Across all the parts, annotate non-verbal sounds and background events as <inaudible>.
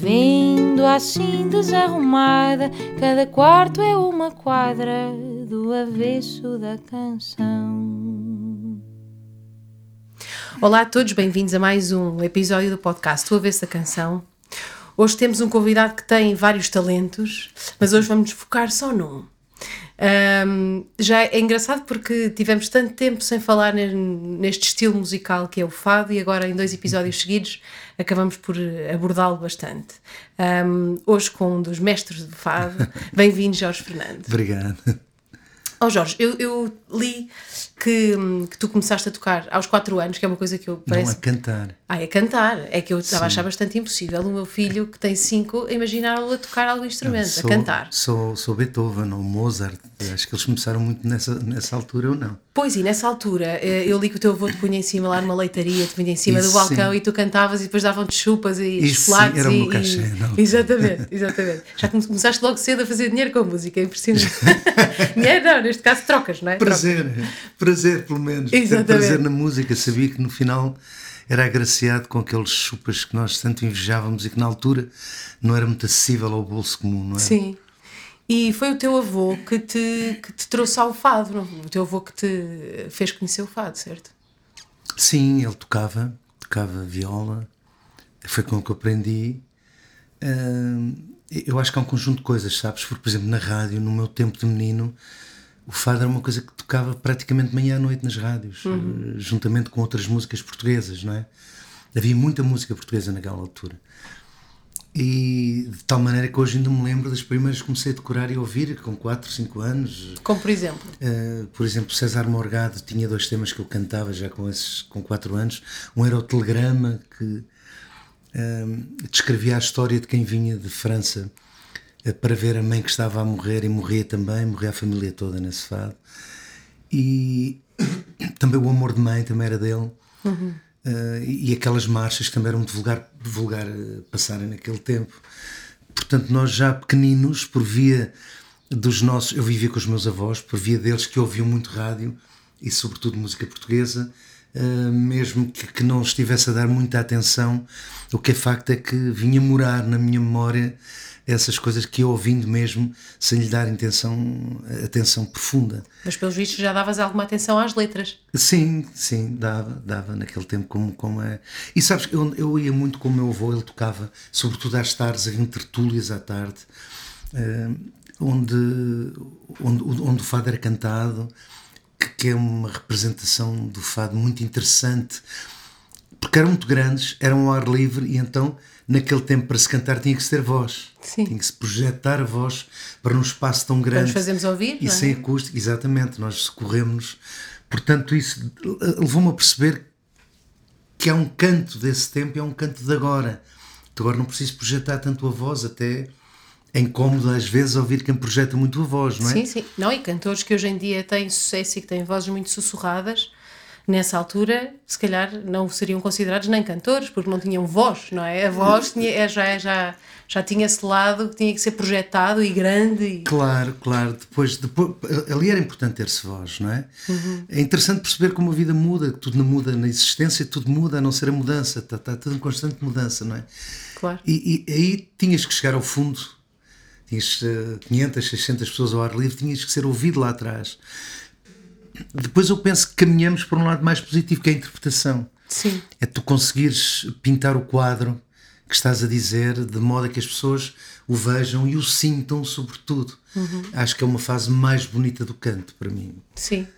Vendo assim desarrumada, cada quarto é uma quadra do avesso da canção. Olá a todos, bem-vindos a mais um episódio do podcast O Avesso da Canção. Hoje temos um convidado que tem vários talentos, mas hoje vamos focar só num. Um, já é engraçado porque tivemos tanto tempo sem falar neste estilo musical que é o fado e agora em dois episódios <laughs> seguidos acabamos por abordá-lo bastante. Um, hoje com um dos mestres do fado, <laughs> bem-vindo Jorge Fernando. Obrigado. Oh Jorge, eu, eu li que, que, tu começaste a tocar aos 4 anos, que é uma coisa que eu parece... Não, a cantar. Ah, é cantar. É que eu estava a achar bastante impossível o meu filho, que tem 5, imaginá-lo a tocar algum instrumento, sou, a cantar. Sou, sou Beethoven ou Mozart. Acho que eles começaram muito nessa, nessa altura ou não. Pois, e nessa altura, eh, eu li que o teu avô te punha em cima lá numa leitaria, te punha em cima Isso do balcão sim. e tu cantavas e depois davam-te chupas e Isso chocolates. Sim, era o meu cachê, e... não. Exatamente, exatamente. Já começaste logo cedo a fazer dinheiro com a música, é impressionante. <laughs> dinheiro não, neste caso trocas, não é? Prazer, prazer pelo menos. Exatamente. prazer na música, sabia que no final era agraciado com aqueles chupas que nós tanto invejávamos e que na altura não era muito acessível ao bolso comum, não é? Sim. E foi o teu avô que te, que te trouxe ao fado, não? o teu avô que te fez conhecer o fado, certo? Sim, ele tocava, tocava viola, foi com o que eu aprendi. eu acho que há um conjunto de coisas, sabes? Porque, por exemplo, na rádio, no meu tempo de menino, o fado era uma coisa que tocava praticamente manhã à noite nas rádios, uhum. juntamente com outras músicas portuguesas, não é? Havia muita música portuguesa naquela altura. E de tal maneira que hoje ainda me lembro das primeiras que comecei a decorar e ouvir, com 4, 5 anos. Como por exemplo? Uh, por exemplo, César Morgado tinha dois temas que eu cantava já com, esses, com 4 anos. Um era o Telegrama, que uh, descrevia a história de quem vinha de França para ver a mãe que estava a morrer e morria também, morria a família toda nesse fado. E <coughs> também o Amor de Mãe também era dele. Uhum. Uh, e aquelas marchas também eram muito vulgar, vulgar uh, passarem naquele tempo. Portanto, nós já pequeninos, por via dos nossos. Eu vivia com os meus avós, por via deles que ouviam muito rádio e, sobretudo, música portuguesa, mesmo que, que, não estivesse a dar muita atenção, o que é facto é que vinha morar na minha memória essas coisas que eu ouvindo mesmo, sem lhe dar intenção, atenção profunda. Mas pelos vistos já davas alguma atenção às letras. Sim, sim, dava, dava naquele tempo como, como é. E sabes, eu, eu ia muito com o meu avô, ele tocava, sobretudo às tardes, havia tertúlias à tarde, uh, onde, onde, onde o fado era cantado, que, é uma representação do fado muito interessante, porque eram muito grandes, eram ao ar livre e então naquele tempo para se cantar tinha que se ter voz. Sim. Tinha que se projetar a voz para num espaço tão grande. Nós fazemos ouvir, E é? sem acústico, exatamente, nós socorremos. Portanto, isso levou-me a perceber que há um canto desse tempo e há um canto de agora. Tu agora não preciso projetar tanto a voz, até é incómodo às vezes ouvir quem projeta muito a voz, não é? Sim, sim. Não, e cantores que hoje em dia têm sucesso e que têm vozes muito sussurradas nessa altura, se calhar não seriam considerados nem cantores, porque não tinham voz, não é? A voz tinha, já, já, já tinha esse lado que tinha que ser projetado e grande. E... Claro, claro. Depois, depois, ali era importante ter-se voz, não é? Uhum. É interessante perceber como a vida muda, que tudo muda na existência, tudo muda, a não ser a mudança, está, está tudo em constante mudança, não é? Claro. E, e aí tinhas que chegar ao fundo, tinhas 500, eh, 600 pessoas ao ar livre, tinhas que ser ouvido lá atrás depois eu penso que caminhamos para um lado mais positivo, que é a interpretação. Sim. É tu conseguires pintar o quadro que estás a dizer de modo a que as pessoas o vejam e o sintam, sobretudo. Uhum. Acho que é uma fase mais bonita do canto para mim. Sim.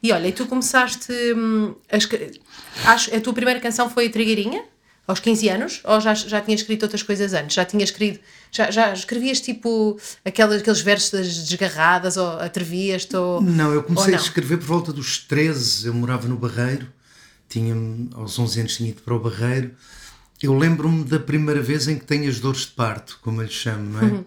E olha, e tu começaste. Hum, a, acho, a tua primeira canção foi a Trigueirinha? aos 15 anos? Ou já, já tinha escrito outras coisas antes? Já tinha escrito. Já, já escrevias tipo aquelas, aqueles versos das desgarradas ou atrevias-te? Ou, não, eu comecei não? a escrever por volta dos 13. Eu morava no Barreiro, tinha, aos 11 anos tinha ido para o Barreiro eu lembro-me da primeira vez em que tenho as dores de parto, como eu lhe chamo, não é? Uhum.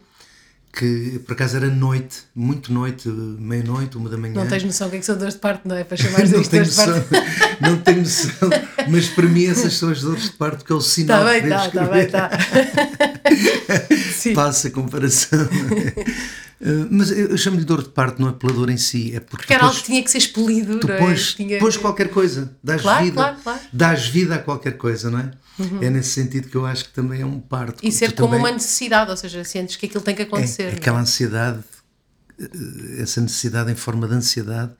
Que por acaso era noite, muito noite, meia-noite, uma da manhã. Não tens noção o que é que são dores de parto, não é? Para <laughs> chamar não tenho dores de noção, parto. não tenho noção, mas para mim essas são as dores de parto, que é o sinal Está bem, de está, está bem, está. <laughs> Sim. Passa a comparação. <laughs> Uh, mas eu chamo-lhe dor de parto, não é pela dor em si, é porque, Porque era algo que tinha que ser expelido, tu é? Tinha- qualquer coisa, dás Claro, vida, claro, claro. dás vida a qualquer coisa, não é? É nesse sentido que eu acho que também é um parto. E ser como também- uma necessidade, ou seja, sentes que aquilo tem que acontecer. é, é? aquela ansiedade, eh, essa necessidade em forma de ansiedade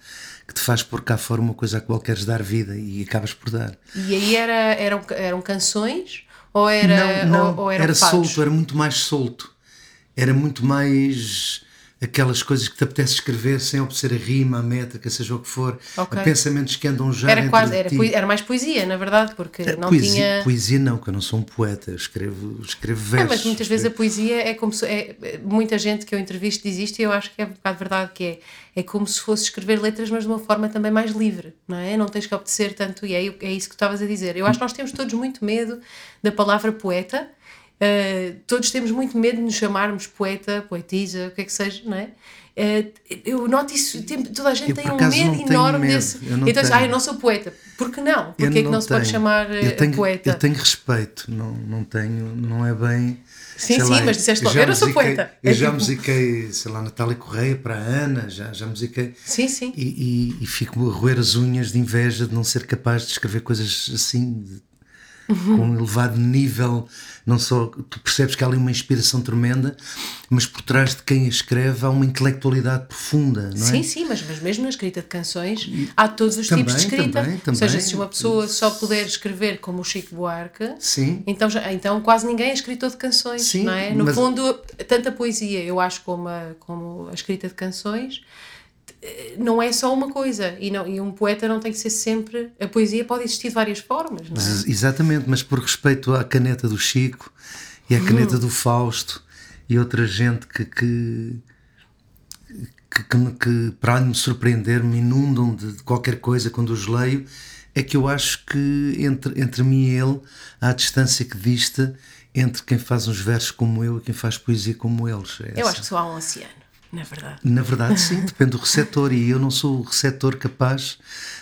que te faz pôr cá fora uma coisa a qual queres dar vida e acabas por dar. E aí era, eram, eram canções ou era, não, não, ou, ou era solto, era muito mais solto. Era muito mais aquelas coisas que te apetece escrever sem obedecer a rima, a métrica, seja o que for, Ok. a pensamentos que andam já Era quase, era, era mais poesia, na verdade, porque É, não poesia, tinha. poesia não, que eu não sou um poeta, escrevo, escrevo É, versos. mas muitas vezes a poesia é como se. É, é- muita gente que eu entrevisto diz isto e eu acho que é um bocado verdade, que é, é como se fosse escrever letras, mas de uma forma também mais livre, não é? Não tens que obedecer tanto, e é, é isso que tu estavas a dizer. Eu acho que nós temos todos muito medo da palavra poeta, uh, todos temos muito medo de nos chamarmos poeta, poetisa, o que é que seja, não é? Uh, eu noto isso, tem- toda a gente Eu, tem um medo não enorme medo, desse. eu não Então, tenho. ah, eu não sou poeta. Por que não? Eu Porquê é que não se pode chamar eu tenho, poeta? Eu tenho respeito, não, não tenho, não é bem. Sim, sim, mas disseste logo, eu não sou poeta. Eu É já tipo- musiquei, sei lá, Natália Correia para a Ana, já, já musiquei. Sim, sim. E, e, e fico a roer as unhas de inveja de não ser capaz de escrever coisas assim, de- Uhum. com um elevado nível. Não só tu percebes que há ali uma inspiração tremenda, mas por trás de quem a escreve há uma intelectualidade profunda, não é? Sim, sim, mas, mas mesmo na escrita de canções há todos os Também, tipos de escrita. também, Ou seja, também. se uma pessoa só puder escrever como o Chico Buarque, Sim. então, já, então quase ninguém é escritor de canções, Sim, não é? No mas- fundo, tanto a poesia, eu acho, como a, como a escrita de canções, não é só uma coisa. E, não, e um poeta não tem que ser sempre. A poesia pode existir de várias formas, não é? Exatamente, mas por respeito à caneta do Chico e à Uhum. caneta do Fausto e outra gente que, que, que, que, que, para me surpreender, me inundam de, de qualquer coisa quando os leio, é que eu acho que entre, entre mim e ele há a distância que dista entre quem faz uns versos como eu e quem faz poesia como eles. É Eu essa. acho que só há um oceano, na verdade. Na verdade, sim, depende do receptor e eu não sou o receptor capaz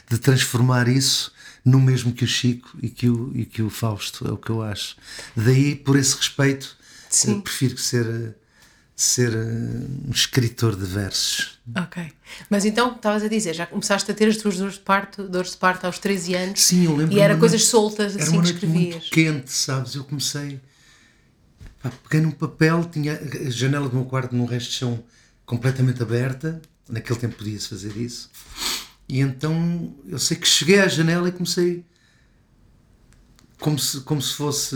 de transformar isso no mesmo que o Chico e que o, e que o Fausto, é o que eu acho. Daí, por esse respeito, prefiro ser, ser eh, um escritor de versos. Ok. Mas então, estavas a dizer, já começaste a ter as tuas dores de parto, dores de parto aos 13 anos. Sim, eu lembro E era coisas noite- soltas Era assim uma que escrevias. muito quente, sabes? Eu comecei. Pá, peguei num papel, tinha a janela do meu quarto num resto de chão completamente aberta. Naquele tempo podia-se fazer isso. E então eu sei que cheguei à janela e comecei como se, como se fosse,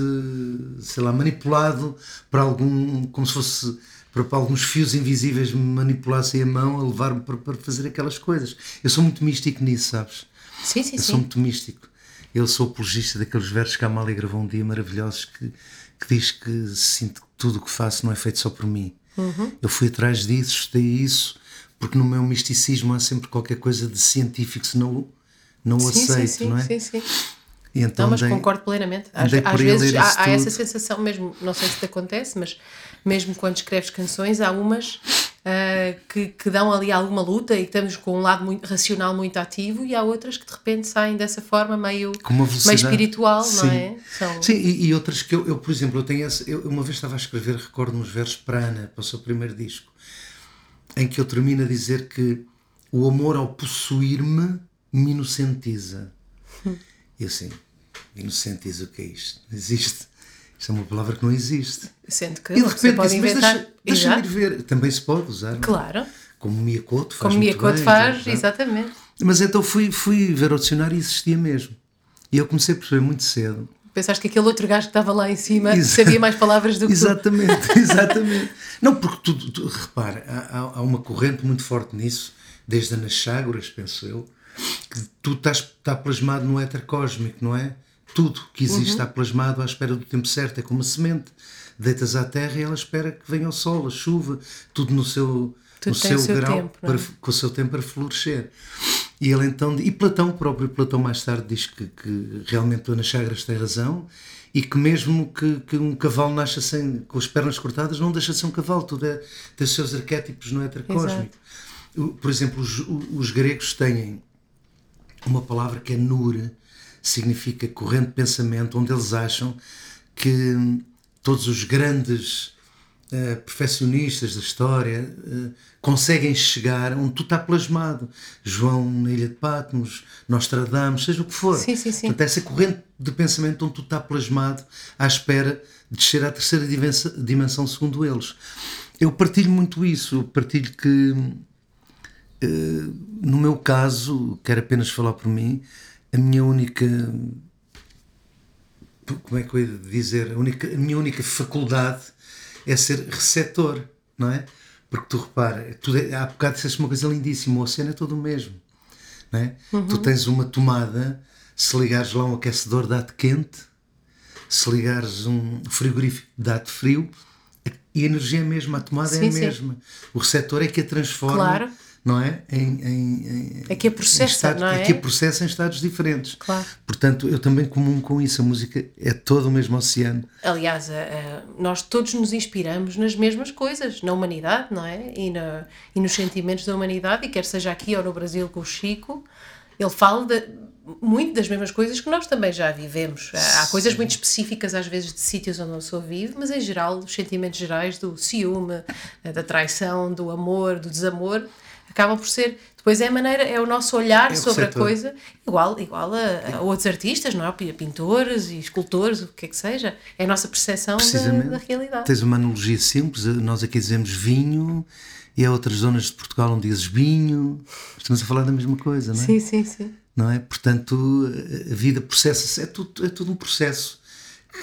sei lá, manipulado para algum. como se fosse. Para, para alguns fios invisíveis me manipulassem a mão a levar-me para, para fazer aquelas coisas. Eu sou muito místico nisso, sabes? Sim, sim, Eu sim. sou muito místico. Eu sou apologista daqueles versos que a Amália gravou um dia maravilhosos que, que diz que sinto que tudo o que faço não é feito só por mim. Uhum. Eu fui atrás disso, estudei isso, porque no meu misticismo há sempre qualquer coisa de científico, o- não o Sim, sim, aceito, sim, não é? sim, sim. E então Não, mas dei- concordo plenamente. Às, às vezes há, há essa sensação mesmo, não sei se te acontece, mas mesmo quando escreves canções, há umas ah, que, que dão ali alguma luta e que estamos com um lado muito racional muito ativo e há outras que de repente saem dessa forma meio, meio espiritual, Sim. não é? São- Sim, e, e outras que eu, eu, por exemplo, eu tenho essa, eu uma vez estava a escrever, recordo uns versos para Ana, para o seu primeiro disco, em que eu termino a dizer que o amor ao possuir-me me inocentiza. E assim, inocentiza o que é isto? Existe. Isto é uma palavra que não existe. Sendo que E de repente pode disse, mas inventar. deixa- deixa-me ir ver. Também se pode usar. não é? Claro, Como Mia Couto faz como bem, faz, exatamente. Mas então fui, fui ver o dicionário e existia mesmo. E eu comecei a perceber muito cedo Pensaste que aquele outro gajo que estava lá em cima Exa- sabia mais palavras do que tu. Exatamente, <laughs> exatamente. Não, porque tu, tu- repara, há, há- uma corrente muito forte nisso, desde a Anaxágoras, penso eu, que tu estás está plasmado no éter cósmico, não é? Tudo que existe Uhum. está plasmado à espera do tempo certo, é como a semente. Deitas à terra e ela espera que venha o sol, a chuva, tudo no seu, Tudo no seu seu grau, tempo, é? para, com o seu tempo para florescer. E ele então, e Platão, próprio Platão mais tarde diz que, que realmente Ana Chagras tem razão e que mesmo que, que um cavalo nasça sem, com as pernas cortadas, não deixa de ser um cavalo, tudo é, tem os seus arquétipos no heterocósmico. Por exemplo, os, os gregos têm uma palavra que é nur, significa corrente de pensamento, onde eles acham que todos os grandes uh, perfeccionistas da história uh, conseguem chegar onde tu está plasmado. João na Ilha de Patmos, Nostradamus, seja o que for. Sim, sim, sim. Portanto, essa corrente de pensamento onde tu está plasmado à espera de descer à terceira dimensão, segundo eles. Eu partilho muito isso, eu partilho que, uh, no meu caso, quero apenas falar por mim, a minha única como é que eu ia dizer, a, única, a minha única faculdade é ser receptor, não é? Porque tu repara, tu, há bocado disseste uma coisa lindíssima, o oceano é todo o mesmo, não é? Uhum. Tu tens uma tomada, se ligares lá um aquecedor dá-te quente, se ligares um frigorífico dá-te frio, e a energia é a mesma, a tomada sim, é a sim. mesma. O receptor é que a transforma. Claro não é? Em, em, em, é que a processa, estados, não é? É que a processa em estados diferentes. Claro. Portanto, eu também comum com isso. A música é todo o mesmo oceano. Aliás, nós todos nos inspiramos nas mesmas coisas, na humanidade, não é? E, na, e nos sentimentos da humanidade, e quer seja aqui ou no Brasil com o Chico, ele fala de, muito das mesmas coisas que nós também já vivemos. Há coisas muito específicas, às vezes, de sítios onde a pessoa vive, mas em geral, os sentimentos gerais do ciúme, da traição, do amor, do desamor acaba por ser depois é a maneira é o nosso olhar é sobre a coisa igual igual a, a, outros artistas não é? Pintores e escultores o que é que seja. É a nossa percepção da, da, realidade. Tens uma analogia simples nós aqui dizemos vinho e há outras zonas de Portugal onde dizes vinho. Estamos a falar da mesma coisa não é? Sim sim sim. Não é? Portanto a vida processa-se é tudo é tudo um processo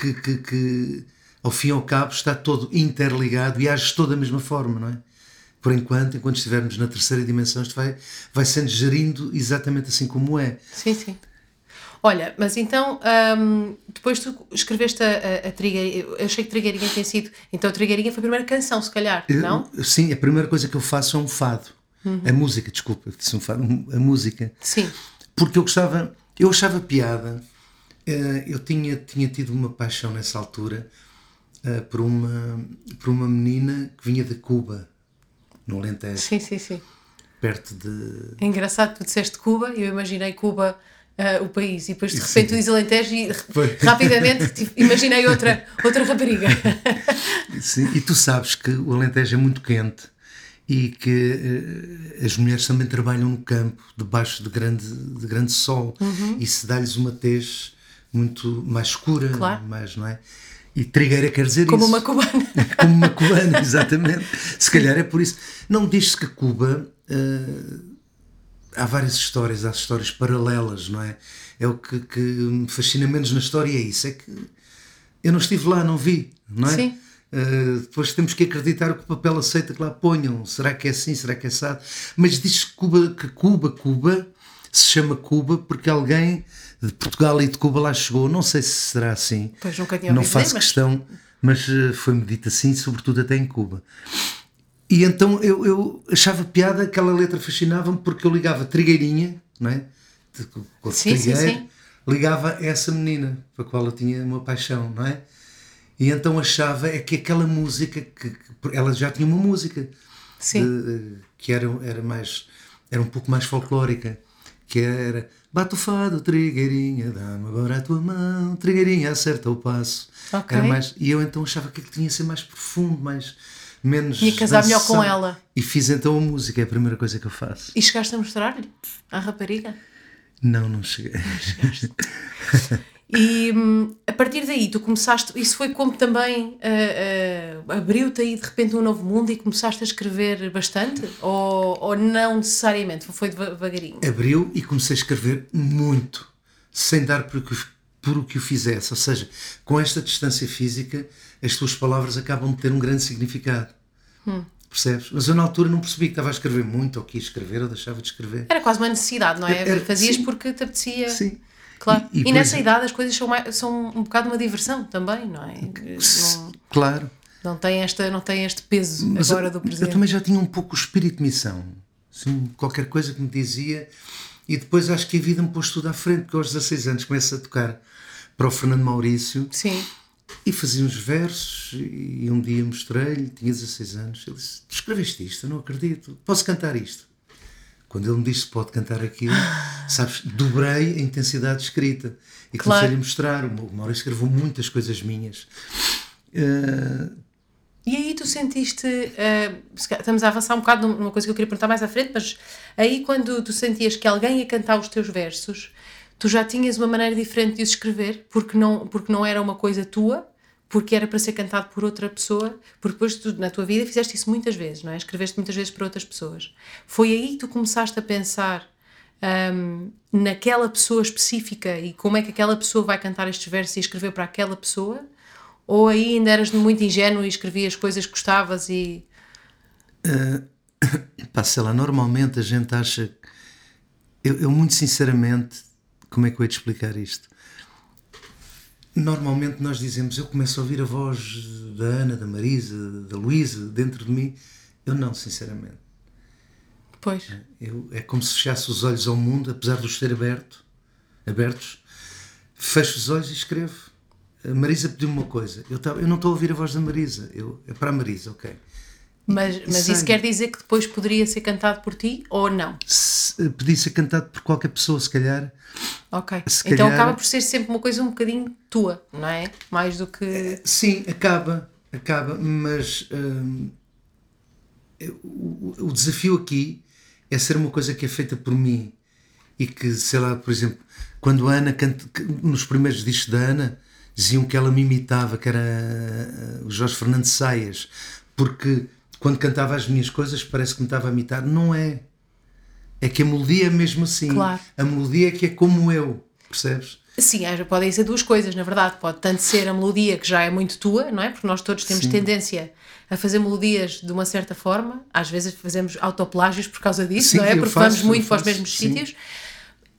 que, que, que ao fim e ao cabo está todo interligado e age toda da mesma forma não é por enquanto, enquanto estivermos na terceira dimensão, isto vai, vai sendo gerindo exatamente assim como é. Sim, sim. Olha, mas então, hum, depois tu escreveste a, a, a Trigueirinha, eu achei que Trigueirinha tem sido, então Trigueirinha foi a primeira canção, se calhar, não? Eu, sim, a primeira coisa que eu faço é um fado. Uhum. A música, desculpa, disse um fado, a música. Sim. Porque eu gostava, eu achava piada, eh, eu tinha, tinha tido uma paixão nessa altura eh, por, uma, por uma menina que vinha de Cuba no Alentejo. Sim, sim, sim. Perto de. É engraçado, tu disseste Cuba eu imaginei Cuba. Uh, o país e depois de repente tu dizes Alentejo e <laughs> Foi. rapidamente tipo, imaginei outra, <laughs> outra rapariga. Sim, e tu sabes que o Alentejo é muito quente e que uh, as mulheres também trabalham no campo, debaixo de grande, de grande sol, uhum. e se dá-lhes uma tez muito mais escura, claro. mais, não é? E trigueira quer dizer Como isso. Como uma cubana. <laughs> Como uma cubana, exatamente. Se calhar é por isso. Não diz-se que Cuba. Uh, há várias histórias, há histórias paralelas, não é? É o que, que me fascina menos na história, é isso. É que eu não estive lá, não vi, não é? Sim. Uh, depois temos que acreditar que o papel aceita que lá ponham. Será que é assim? Será que é assado? Mas diz que Cuba, que Cuba, Cuba, se chama Cuba porque alguém de Portugal e de Cuba lá chegou. Não sei se será assim. Pois nunca tinha Não faço mas... questão, mas eh, foi-me dito assim, sobretudo até em Cuba. E então eu, eu achava piada, aquela letra fascinava-me porque eu ligava Trigueirinha, não é? Com sim, sim, sim. ligava essa menina para a qual eu tinha uma paixão, não é? E então achava é que aquela música, que, que ela já tinha uma música de, que era, era mais era um pouco mais folclórica, que era Bate o fado, trigueirinha, dá-me agora a tua mão, trigueirinha, acerta o passo. Okay. Era mais, e eu então achava que tinha que ser mais profundo, mais menos. Que casar melhor com ela. E fiz então a música, é a primeira coisa que eu faço. E chegaste a mostrar-lhe à rapariga? Não, não cheguei. Não chegaste. <laughs> E hum, a partir daí tu começaste, isso foi como também uh, uh, abriu-te aí de repente um novo mundo e começaste a escrever bastante? Ou, ou não necessariamente? Foi devagarinho? Abriu e comecei a escrever muito, sem dar por, por o que o fizesse. Ou seja, com esta distância física, as tuas palavras acabam de ter um grande significado. Hum. Percebes? Mas eu na altura não percebi que estava a escrever muito, ou que ia escrever, ou deixava de escrever. Era quase uma necessidade, não é? Era, Fazias sim, porque te apetecia. Sim. Claro. E, e, e nessa idade as coisas são, mais, são um bocado uma diversão também, não é? Não, claro. Não tem, esta, não tem este peso Mas agora do presente. Eu também já tinha um pouco o espírito de missão. Assim, qualquer coisa que me dizia. E depois acho que a vida me pôs tudo à frente, porque aos 16 anos começo a tocar para o Fernando Maurício. Sim. E fazia uns versos e um dia mostrei-lhe, tinha 16 anos, ele disse, escreveste isto, não acredito, posso cantar isto? Quando ele me disse pode cantar aquilo, sabes, dobrei a intensidade de escrita e Claro. comecei-lhe a mostrar, o Maurício escreveu muitas coisas minhas. Eh, E aí tu sentiste, se calhar estamos a avançar um bocado numa coisa que eu queria perguntar mais à frente, mas aí quando tu sentias que alguém ia cantar os teus versos, tu já tinhas uma maneira diferente de os escrever, porque não, porque não era uma coisa tua, porque era para ser cantado por outra pessoa, porque depois tu, na tua vida fizeste isso muitas vezes, não é? Escreveste muitas vezes para outras pessoas. Foi aí que tu começaste a pensar hum, naquela pessoa específica e como é que aquela pessoa vai cantar estes versos e escrever para aquela pessoa? Ou aí ainda eras muito ingênuo e escrevias coisas que gostavas e. <coughs> Pá, sei lá, normalmente a gente acha. Eu, eu, muito sinceramente, como é que eu ia te explicar isto? Normalmente nós dizemos, eu começo a ouvir a voz da Ana, da Marisa, da Luísa dentro de mim. Eu não, sinceramente. Pois. Eu, é como se fechasse os olhos ao mundo, apesar de os ter aberto, abertos. Fecho os olhos e escrevo. A Marisa pediu-me uma coisa. Eu, tava, eu não estou a ouvir a voz da Marisa. Eu, é para a Marisa, ok. Mas, mas isso quer dizer que depois poderia ser cantado por ti ou não? Se, podia ser cantado por qualquer pessoa, se calhar. Ok. Se então calhar- acaba por ser sempre uma coisa um bocadinho tua, não é? Mais do que. Sim, acaba, acaba, mas hum, o, o desafio aqui é ser uma coisa que é feita por mim e que, sei lá, por exemplo, quando a Ana canta, nos primeiros discos da Ana diziam que ela me imitava, que era o Jorge Fernandes Saias, porque quando cantava as minhas coisas parece que me estava a imitar. Não é. É que a melodia é mesmo assim. Claro. A melodia é que é como eu, percebes? Sim, podem ser duas coisas, na verdade. Pode tanto ser a melodia que já é muito tua, não é? Porque nós todos temos Sim. tendência a fazer melodias de uma certa forma. Às vezes fazemos autoplágios por causa disso, Sim, não é? Porque faço, vamos muito para os mesmos sim. sítios.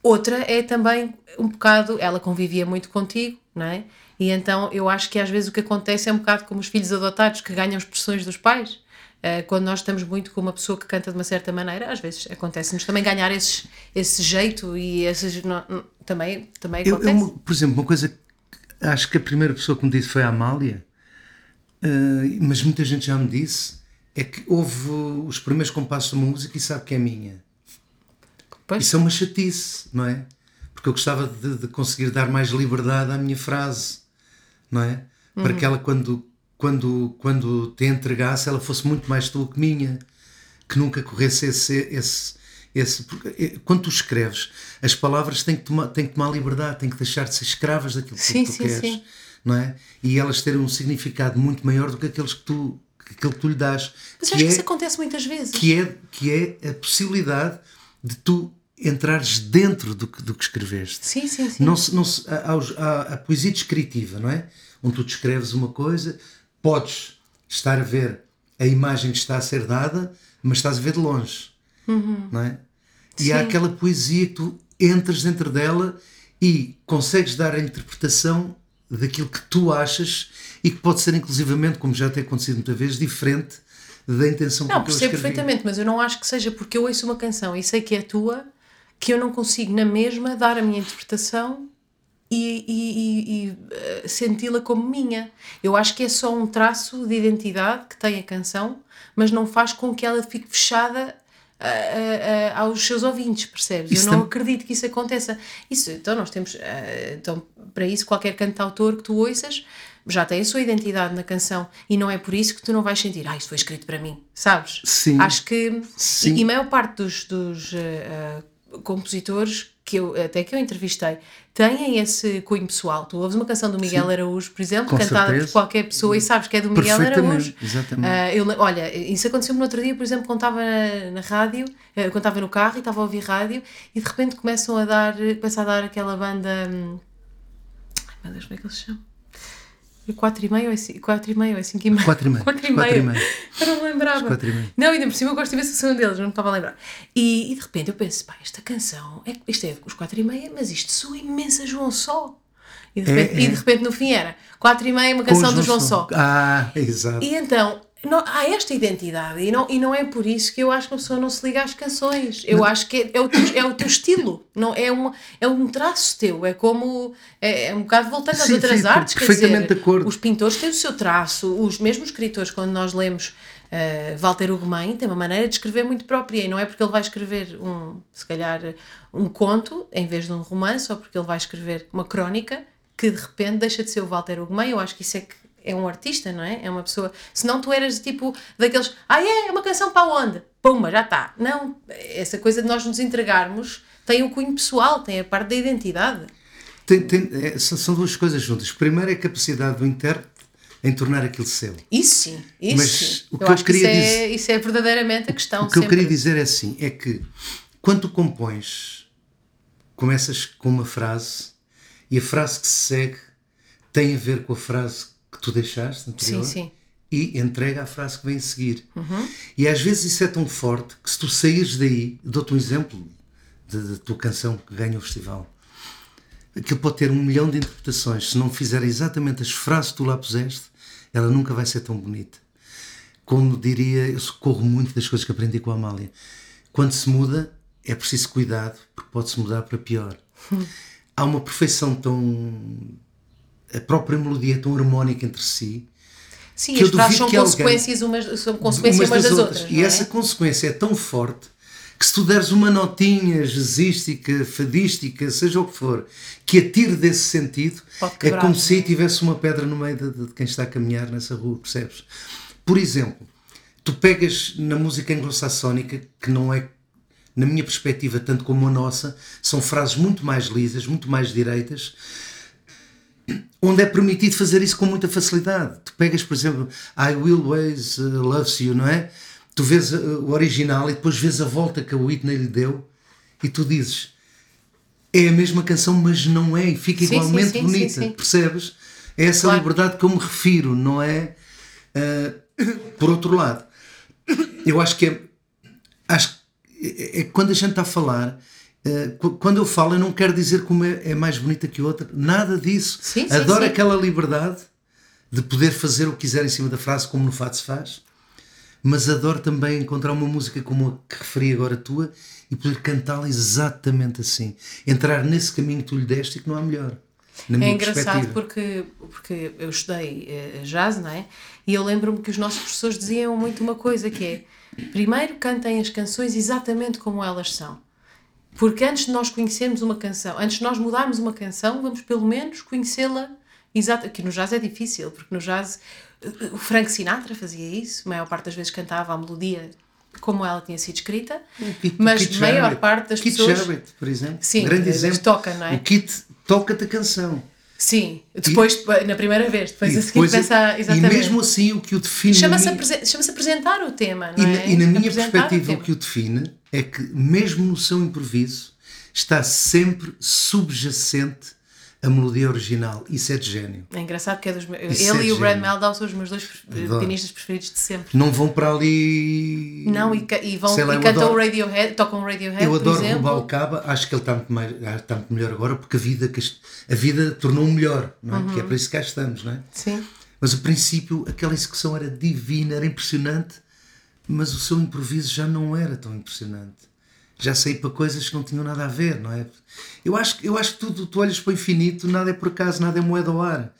Outra é também um bocado, ela convivia muito contigo, não é? E então eu acho que às vezes o que acontece é um bocado como os filhos adotados que ganham expressões dos pais. Eh, Quando nós estamos muito com uma pessoa que canta de uma certa maneira, às vezes acontece-nos também ganhar esses, esse jeito e esses. não- não- também, também Eu, acontece. eu, por exemplo, uma coisa que acho que a primeira pessoa que me disse foi a Amália, eh, mas muita gente já me disse, é que houve os primeiros compassos de uma música e sabe que é minha. Pois. Isso é uma chatice, não é? Porque eu gostava de, de conseguir dar mais liberdade à minha frase, não é? Uhum. Para que ela, quando, quando, quando te entregasse, ela fosse muito mais tua que minha. Que nunca corresse esse. esse, esse eh, quando tu escreves, as palavras têm que, tomar, têm que tomar liberdade, têm que deixar de ser escravas daquilo que Sim, tu sim, queres. sim. Não é? E elas terem um significado muito maior do que aqueles que tu, que que tu lhe dás. Mas que acho é- que isso acontece muitas vezes. que é, que é a possibilidade de tu entrares dentro do que, do que escreveste. Sim, sim, sim. Não se, não se, há, há- há a poesia descritiva, não é? Onde tu descreves uma coisa, podes estar a ver a imagem que está a ser dada, mas estás a ver de longe, não é? E há Sim. aquela poesia que tu entras dentro dela e consegues dar a interpretação daquilo que tu achas e que pode ser inclusivamente, como já tem acontecido muitas vezes, diferente da intenção Não, que eu percebo perfeitamente, mas eu não acho que seja porque eu ouço uma canção e sei que é tua que eu não consigo, na mesma, dar a minha interpretação e, e- e- e, eh, senti-la como minha. Eu acho que é só um traço de identidade que tem a canção, mas não faz com que ela fique fechada a- a- a- aos seus ouvintes, percebes? Isso eu não tam- acredito que isso aconteça. Isso, então nós temos, eh, então para isso qualquer cantautor que tu ouças já tem a sua identidade na canção e não é por isso que tu não vais sentir, ah, isto foi escrito para mim, sabes? Sim. Acho que Sim. E, e a maior parte dos, dos eh, eh, compositores que eu, até que eu entrevistei têm esse cunho pessoal. Tu ouves uma canção do Miguel Araújo, por exemplo, cantada certeza. por qualquer pessoa e sabes que é do Miguel Araújo. exatamente. Ah, eu olha, isso aconteceu-me no outro dia, por exemplo, quando estava na, na rádio, eh, quando estava no carro e estava a ouvir rádio e de repente começam a dar, começa a dar aquela banda. hum, Ai meu Deus, como é que eles se chamam? É 4 e meio ou é 5 quatro e meio ou é 5 e meio? Quatro e meio, Quatro e e meio. Eu não me lembrava. Os quatro e meio. Não, ainda por cima eu gosto imenso do som deles, não me estava a lembrar. E, e de repente eu penso, pá, esta canção, é, isto é os 4 e meia, mas isto soa imensa João Só. E de, É, repente, e é. de repente no fim era 4 e meia, uma canção o do João Só. Ah, exato. E então, não, há esta identidade e não, e não é por isso que eu acho que a pessoa não se liga às canções. Eu acho que é, é, o teu, é o teu estilo, não, é, uma, é um traço teu. É como. É, é um bocado voltando às Sim, outras sim, artes. perfeitamente dizer, de acordo. Os pintores têm o seu traço, os mesmos escritores, quando nós lemos. Uh, Walter Ugumem tem uma maneira de escrever muito própria e não é porque ele vai escrever um, se calhar, um conto em vez de um romance ou porque ele vai escrever uma crónica que de repente deixa de ser o Walter Ugumem. Eu acho que isso é que é um artista, não é? É uma pessoa. Senão tu eras tipo daqueles. Ah, é? É uma canção para onde? Pumba, já está. Não, essa coisa de nós nos entregarmos tem o cunho pessoal, tem a parte da identidade. Tem, tem, é, são, duas coisas juntas. Primeiro é a capacidade do intérprete em tornar aquilo seu. Isso sim, isso Mas sim. o que eu, eu acho que queria isso, é, dizer- isso é verdadeiramente a questão. O que eu sempre. queria dizer é assim: é que quando tu compões, começas com uma frase e a frase que se segue tem a ver com a frase que tu deixaste anterior Sim, sim. e entrega a frase que vem a seguir. E às vezes isso é tão forte que se tu saíres daí, dou-te um exemplo da da tua canção que ganha o festival. Aquilo pode ter um milhão de interpretações. Se não fizer exatamente as frases que tu lá puseste, ela nunca vai ser tão bonita. Como diria, eu socorro muito das coisas que aprendi com a Amália. Quando se muda, é preciso cuidado, porque pode-se mudar para pior. Há uma perfeição tão. A própria melodia é tão harmónica entre si. Sim, que as frases são consequências, umas, são consequências umas, das, outras. E não é? essa consequência é tão forte que se tu deres uma notinha jazzística, fadística, seja o que for, que atire desse sentido, é como se é? tivesse uma pedra no meio de, de quem está a caminhar nessa rua, percebes? Por exemplo, tu pegas na música anglo-saxónica, que não é, na minha perspectiva, tanto como a nossa, são frases muito mais lisas, muito mais direitas, onde é permitido fazer isso com muita facilidade. Tu pegas, por exemplo, I Will Always uh, Loves You, não é? Tu vês uh, o original e depois vês a volta que a Whitney lhe deu e tu dizes é a mesma canção, mas não é, e fica Sim, igualmente sim, bonita, sim, sim. percebes? É essa Claro. liberdade que eu me refiro, não é? Uh, <coughs> por outro lado, <coughs> eu acho que é. Acho é, é que quando a gente está a falar. Qu- quando eu falo, eu não quero dizer que uma é é mais bonita que outra, nada disso. Sim, sim, Adoro sim. aquela liberdade de poder fazer o que quiser em cima da frase, como no fato se faz, mas adoro também encontrar uma música como a que referi agora tua e poder cantá-la exatamente assim. Entrar nesse caminho que tu lhe deste e que não há melhor. É engraçado porque, porque eu estudei eh, jazz, não é? E eu lembro-me que os nossos professores diziam muito uma coisa que é primeiro cantem as canções exatamente como elas são. Porque antes de nós conhecermos uma canção, antes de nós mudarmos uma canção, vamos pelo menos conhecê-la exata. Que no jazz é difícil, porque no jazz eh, o Frank Sinatra fazia isso, a maior parte das vezes cantava a melodia como ela tinha sido escrita, Kit- mas a maior Jarrett. parte das Kit pessoas. Jarrett, por exemplo. Sim, grande exemplo. toca, não é? O Kit toca-te a canção. Sim, depois, na primeira vez, depois E a seguir depois- pensa e exatamente. mesmo assim o que o define. Chama-se minha- chama-se apresentar o tema, E, não na, é? e na minha Apresentar perspectiva, o tema. que o define é que, mesmo no seu improviso, está sempre subjacente a melodia original. Isso é de gênio. É engraçado que é dos Isso ele é e o Brad. Meldau são os meus dois pianistas preferidos de sempre. Não vão para ali. Não, e, e vão lá, e cantam o Radiohead, tocam o Radiohead, Eu adoro exemplo. o caba, acho que ele está muito, mais, está muito melhor agora porque a vida, a vida tornou melhor, não é? Que é para isso que cá estamos, não é? Sim. Mas o princípio, aquela execução era divina, era impressionante, mas o seu improviso já não era tão impressionante. Já saí para coisas que não tinham nada a ver, não é? Eu acho, eu acho que tudo, tu olhas para o infinito, nada é por acaso, nada é moeda ao ar.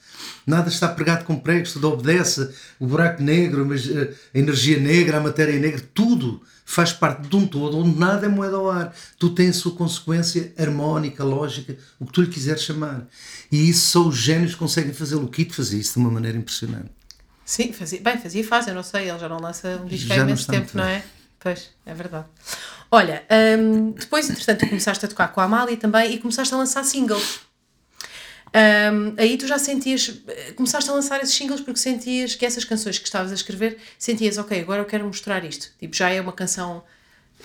Nada está pregado com pregos, tudo obedece. O buraco negro, mas eh, a energia negra, a matéria negra, tudo faz parte de um todo onde nada é moeda ao ar. Tu tens a sua consequência harmónica, lógica, o que tu lhe quiseres chamar. E isso só os génios conseguem fazê-lo. O Kit fazia isso de uma maneira impressionante. Sim, fazia, bem, fazia e faz, eu não sei, ele já não lança um disco há imenso tempo, não é? Pois, é verdade. Olha, hum, depois, entretanto, começaste a tocar com a Amália também e começaste a lançar singles. Hum, aí tu já sentias, começaste a lançar esses singles porque sentias que essas canções que estavas a escrever, sentias, ok, agora eu quero mostrar isto. Tipo, já é uma canção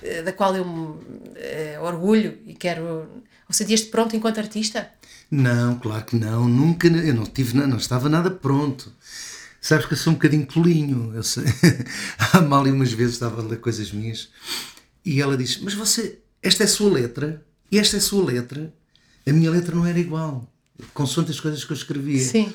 eh, da qual eu me eh, orgulho e quero. Ou sentias-te pronto enquanto artista? Não, claro que não. Nunca, eu não tive, não, não estava nada pronto. Sabes que eu sou um bocadinho tolinho. Eu sei. <laughs> A Amália umas vezes estava a ler coisas minhas e ela disse: Mas você, esta é a sua letra e esta é a sua letra. A minha letra não era igual, consoante as coisas que eu escrevia. Sim.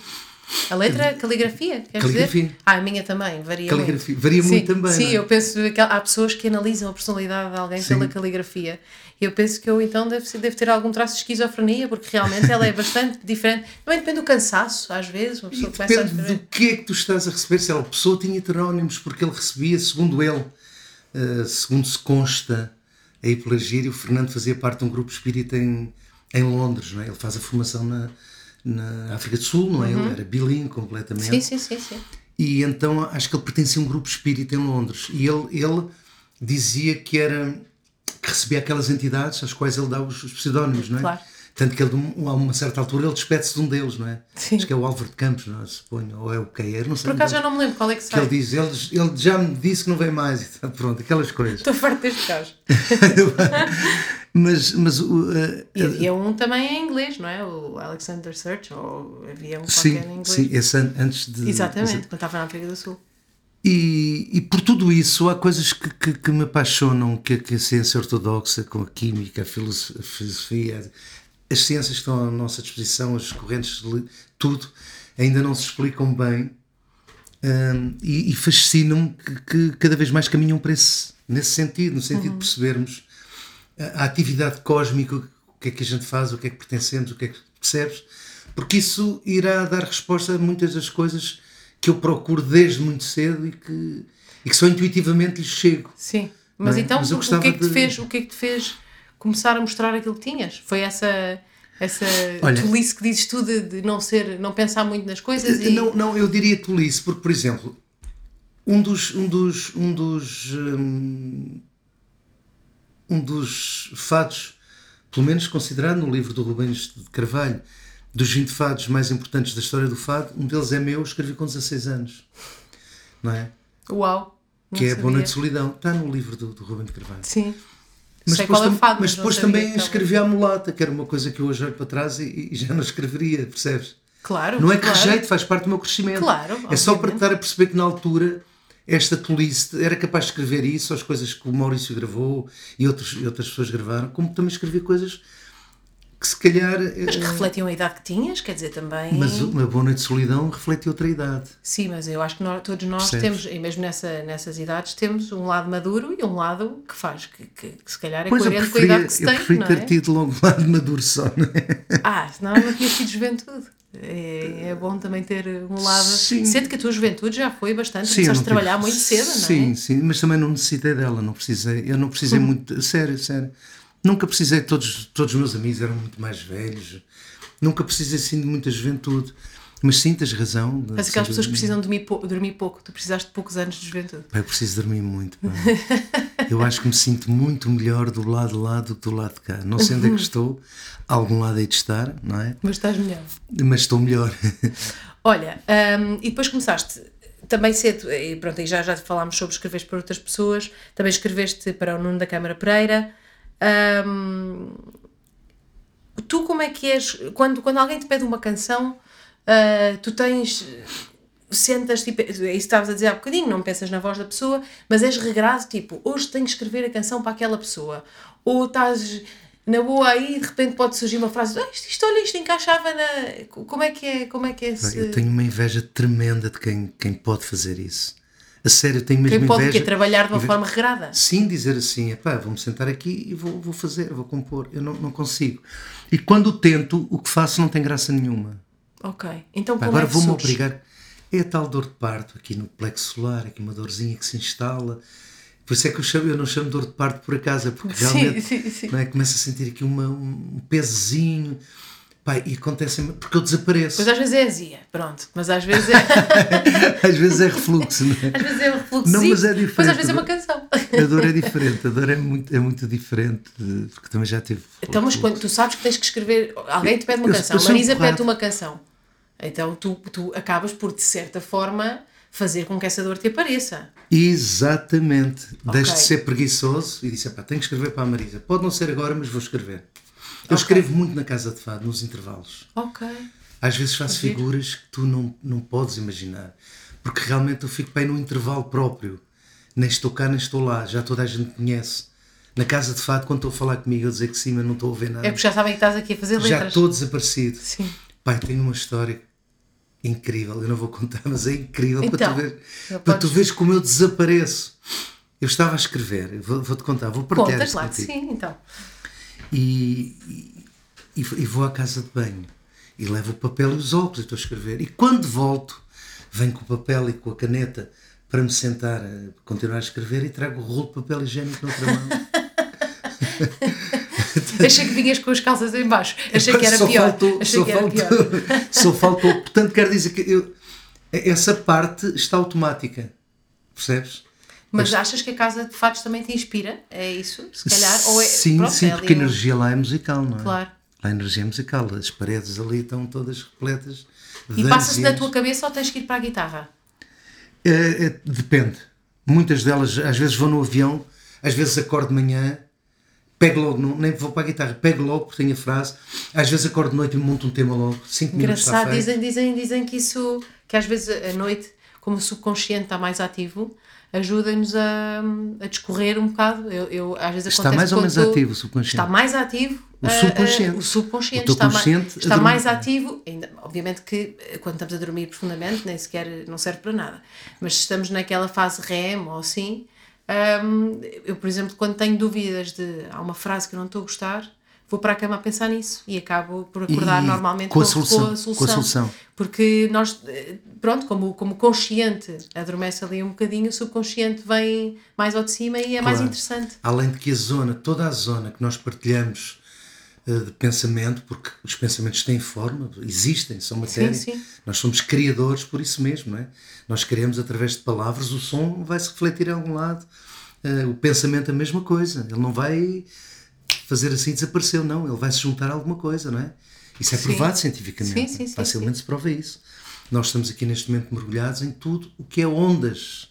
A letra, caligrafia, queres Caligrafia. dizer? Ah, a minha também, varia Caligrafia. muito. Varia sim, muito também, Sim, é? eu penso que há pessoas que analisam a personalidade de alguém Sim. pela caligrafia. Eu penso que eu então devo, ter algum traço de esquizofrenia, porque realmente ela é <laughs> bastante diferente. Também depende do cansaço, às vezes, uma E pessoa a depende do que é que tu estás a receber. Se ela pessoa tinha heterónimos, porque ele recebia, segundo ele, segundo se consta aí pela gíria, o Fernando fazia parte de um grupo espírita em, em Londres, não é? Ele faz a formação na, na África do Sul, não é? Ele era bilingue completamente. Uhum. Sim, sim, sim, sim. E então acho que ele pertencia a um grupo espírita em Londres. E ele, ele dizia que era que recebia aquelas entidades às quais ele dá os, os pseudónimos, não é? Claro. Tanto que ele, a uma certa altura, ele despede-se de um deles, não é? Sim. Acho que é o Álvaro de Campos, não é? Suponho, ou é o Queiro, não sei. Por acaso já não me lembro qual é que que ele diz, ele, ele já me disse que não vem mais, e tá, pronto, aquelas coisas. Estou farto deste caso. <laughs> mas mas eh, E havia um também em inglês, não é? O Alexander Search, ou havia um sim, qualquer em inglês. sim, esse an- antes de. Exatamente, quando estava na África do Sul. E, e por tudo isso há coisas que, que, que me apaixonam que, que a ciência ortodoxa, com a química, a filosofia, as ciências que estão à nossa disposição, as correntes, tudo, ainda não se explicam bem hum, e, e fascinam-me que, que cada vez mais caminham para esse, nesse sentido, no sentido de percebermos a, a atividade cósmica, o que é que a gente faz, o que é que pertencemos, o que é que percebes, porque isso irá dar resposta a muitas das coisas que eu procuro desde muito cedo e que, e que só intuitivamente lhes chego. Sim. Mas é? então Mas o que é que te de- fez? O que é que te fez começar a mostrar aquilo que tinhas? Foi essa essa Olha- tolice que dizes tu de, de não ser, não pensar muito nas coisas e Não, não, eu diria tolice, porque, por exemplo, um dos. Um dos, um dos, hum, um dos fados, pelo menos considerado no livro do Rubens de Carvalho, dos 20 fados mais importantes da história do fado, um deles é meu, escrevi com 16 anos. Não é? uau. não que é sabia. Boa Noite de Solidão. Está no livro do, do Rubem de Carvalho. Sim. Mas Sei depois, qual é o fado, mas depois também escrevi a mulata, que era uma coisa que eu hoje olho para trás e, e já não escreveria, percebes? Claro. Não é que claro. rejeito, faz parte do meu crescimento. Claro, É só para obviamente. dar a perceber que na altura esta tolice era capaz de escrever isso, as coisas que o Maurício gravou e outros, e outras pessoas gravaram, como também escrever coisas que se calhar. Mas que eh, refletiam a idade que tinhas, quer dizer, também. mas uma boa noite de solidão reflete outra idade. Sim, mas eu acho que nós- todos nós Percebes? temos, e mesmo nessa, nessas idades, temos um lado maduro e um lado que faz, que, que, que se calhar é Pois eu coerente com a preferia, idade que se eu tem, preferi não ter é? tido logo um lado maduro só, não é? <laughs> Ah, senão não tinha sido juventude. É, é bom também ter um lado. Sim. Sendo que a tua juventude já foi bastante. Sim, eu Começaste a trabalhar tive- muito cedo, não é? Sim, sim, mas também não necessitei dela, não precisei. Eu não precisei muito. Sério, sério. Nunca precisei, todos, todos os meus amigos eram muito mais velhos. Nunca precisei assim de muita juventude. Mas sim, tens razão. Mas aquelas pessoas que precisam dormir, dormir pouco, tu precisaste de poucos anos de juventude. Pá, eu preciso dormir muito. pá. <laughs> Eu acho que me sinto muito melhor do lado de lá do que do lado de cá. Não sei onde é que estou, algum lado hei de estar, não é? Mas estás melhor. Mas estou melhor. <laughs> Olha, hum, e depois começaste também cedo, e pronto, aí já, já falámos sobre escrever para outras pessoas, também escreveste para o Nuno da Câmara Pereira. Hum, tu como é que és, quando, quando alguém te pede uma canção, ah, tu tens, sentas, tipo, é isso estavas a dizer há bocadinho, não pensas na voz da pessoa, mas és regrado, tipo, hoje tenho que escrever a canção para aquela pessoa, ou estás na boa aí de repente pode surgir uma frase, ah, isto, isto, olha, isto encaixava na... Como é que é, como é, que é esse... Eu tenho uma inveja tremenda de quem, quem pode fazer isso. A sério, tenho mesmo Quem pode inveja. quê? trabalhar de uma forma regrada? Sim, dizer assim, epá, vou-me sentar aqui e vou, vou fazer, vou compor. Eu não, não consigo. E quando tento, o que faço não tem graça nenhuma. Ok. Então Pá, como agora é vou-me obrigar. É a tal dor de parto aqui no plexo solar, aqui uma dorzinha que se instala. Por isso é que eu, chamo, eu não chamo dor de parto por acaso, é porque <laughs> Sim, realmente sim, sim. Não é? começo a sentir aqui uma, um pesozinho. Pá, e acontece porque eu desapareço. Pois às vezes é azia, pronto. Mas às vezes é, <laughs> Às vezes é refluxo, não é? às vezes é um refluxo. Não, mas é diferente. às vezes é uma canção. A dor é diferente, a dor é muito, é muito diferente, de- porque também já teve. Então, mas quando tu sabes que tens que escrever, alguém te pede uma Eu- canção, eu Marisa porrado. pede-te uma canção. Então tu, tu acabas por, de certa forma, fazer com que essa dor te apareça. Exatamente. Deixo de Ok. ser preguiçoso e disse: pá, tenho que escrever para a Marisa. Pode não ser agora, mas vou escrever. Eu escrevo muito na casa de fado, nos intervalos. Ok. Às vezes faço figuras que tu não, não podes imaginar. Porque realmente eu fico bem no intervalo próprio. Nem estou cá, nem estou lá. Já toda a gente conhece. Na casa de fado, quando estou a falar comigo, eu dizer que sim, mas não estou a ver nada. É porque já sabem que estás aqui a fazer Já letras. estou desaparecido. Sim. Pai, tenho uma história incrível. Eu não vou contar, mas é incrível para, Então, tu ver, não para tu veres como eu desapareço. Eu estava a escrever, eu vou- vou-te contar, vou partilhar Conta, isto que contigo. sim, então. E, e, e vou à casa de banho e levo o papel e os óculos e estou a escrever. E quando volto, venho com o papel e com a caneta para me sentar a continuar a escrever e trago o rolo de papel higiênico noutra mão. <laughs> Achei que vinhas com as calças em baixo. Achei que era Só pior. faltou- Achei só que era faltou- pior. <laughs> Só faltou. Portanto, quero dizer que eu- essa parte está automática. Percebes? Mas achas que a casa de fatos também te inspira? É isso? Se calhar? Ou é, sim, pronto, sim, é porque a energia lá é musical, não é? Claro. Lá a energia é musical. As paredes ali estão todas repletas de E passa-se na tua cabeça ou tens que ir para a guitarra? É, é, depende. Muitas delas, às vezes vou no avião, às vezes acordo de manhã, pego logo, não, nem vou para a guitarra, pego logo porque tenho a frase. Às vezes acordo de noite e monto um tema logo, 5 minutos Engraçado, dizem, dizem, dizem que isso, que às vezes à noite, como o subconsciente está mais ativo, ajuda-nos a, a discorrer um bocado. Eu, eu, às vezes Está mais ou menos ativo o subconsciente. Está mais ativo. O ah, subconsciente. ah, o subconsciente O está, ma- consciente está mais ativo. Ainda, obviamente que eh, quando estamos a dormir profundamente nem sequer não serve para nada. Mas se estamos naquela fase REM ou assim, hum, eu, por exemplo, quando tenho dúvidas de há uma frase que eu não estou a gostar, vou para a cama a pensar nisso e acabo por acordar E normalmente com a solução, com a solução. com a solução. Porque nós, eh, pronto, como, como consciente adormece ali um bocadinho, o subconsciente vem mais ao de cima e é mais Claro. interessante. Além de que a zona, toda a zona que nós partilhamos eh, de pensamento, porque os pensamentos têm forma, existem, são matéria. sim. Nós somos criadores por isso mesmo, não é? Nós criamos através de palavras, o som vai se refletir em algum lado. Eh, o pensamento é a mesma coisa, ele não vai fazer assim desapareceu, não, ele vai se juntar a alguma coisa, não é? Isso é Sim. provado cientificamente, Sim, sim, facilmente se prova isso. Nós estamos aqui neste momento mergulhados em tudo o que é ondas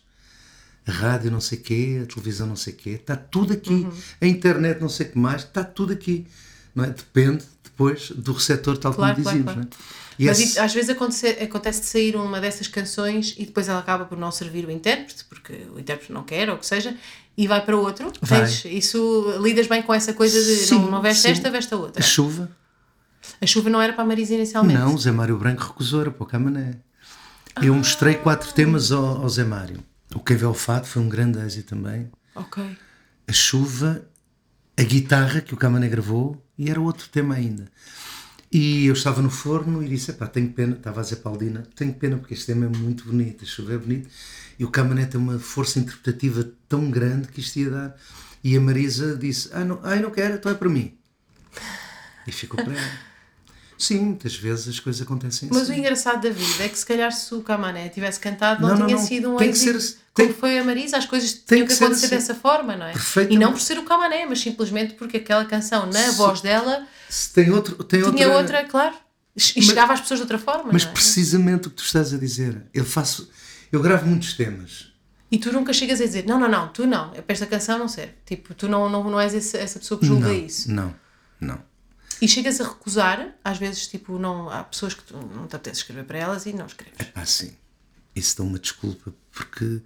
a rádio não sei quê, a televisão não sei quê, está tudo aqui, Uhum. a internet não sei o que mais, está tudo aqui. Não é? Depende depois do receptor, tal Claro, como dizíamos. claro. Não é? Mas esse- às vezes acontece, acontece de sair uma dessas canções e depois ela acaba por não servir o intérprete, porque o intérprete não quer ou o que seja, e vai para outro. Vai. Tens- isso lidas bem com essa coisa de Sim, não, não veste sim. esta, veste a outra. a chuva, A chuva não era para a Marisa inicialmente. não, o Zé Mário Branco recusou, era para o Camané. Eu mostrei quatro temas ao, ao Zé Mário. O Quem Vê o Fado foi um grande êxito também. Ok. a chuva, a guitarra que o Camané gravou e era outro tema ainda. E eu estava no forno e disse: pá, tenho pena, estava a dizer para a Aldina, tenho pena porque este tema é muito bonito, a chuva é bonito. E o Camané tem uma força interpretativa tão grande que isto ia dar. E a Marisa disse: ah, não, ai, não quero, então é para mim. E ficou para ela. <laughs> Sim, muitas vezes as coisas acontecem Mas o assim. engraçado da vida é que se calhar se o Camané tivesse cantado não, Não, não, tinha não. sido um Tem que êxito ser- como tem- foi a Marisa, as coisas tinham que que acontecer assim. dessa forma, não é? E não por ser o Camané, mas simplesmente porque aquela canção na voz dela Se Tem, outro, tem tinha outra, outra, claro, e chegava às pessoas de outra forma, Mas é? precisamente o que tu estás a dizer. Eu faço. Eu gravo muitos temas. E tu nunca chegas a dizer, não, não, não, tu não, para esta canção não serve. Tipo, tu não, não, não és esse- essa pessoa que julga não, isso. Não, não. E chegas a recusar, às vezes, tipo, não, há pessoas que tu não te apetece escrever para elas e não escreves. Ah, sim. Isso dá uma desculpa, porque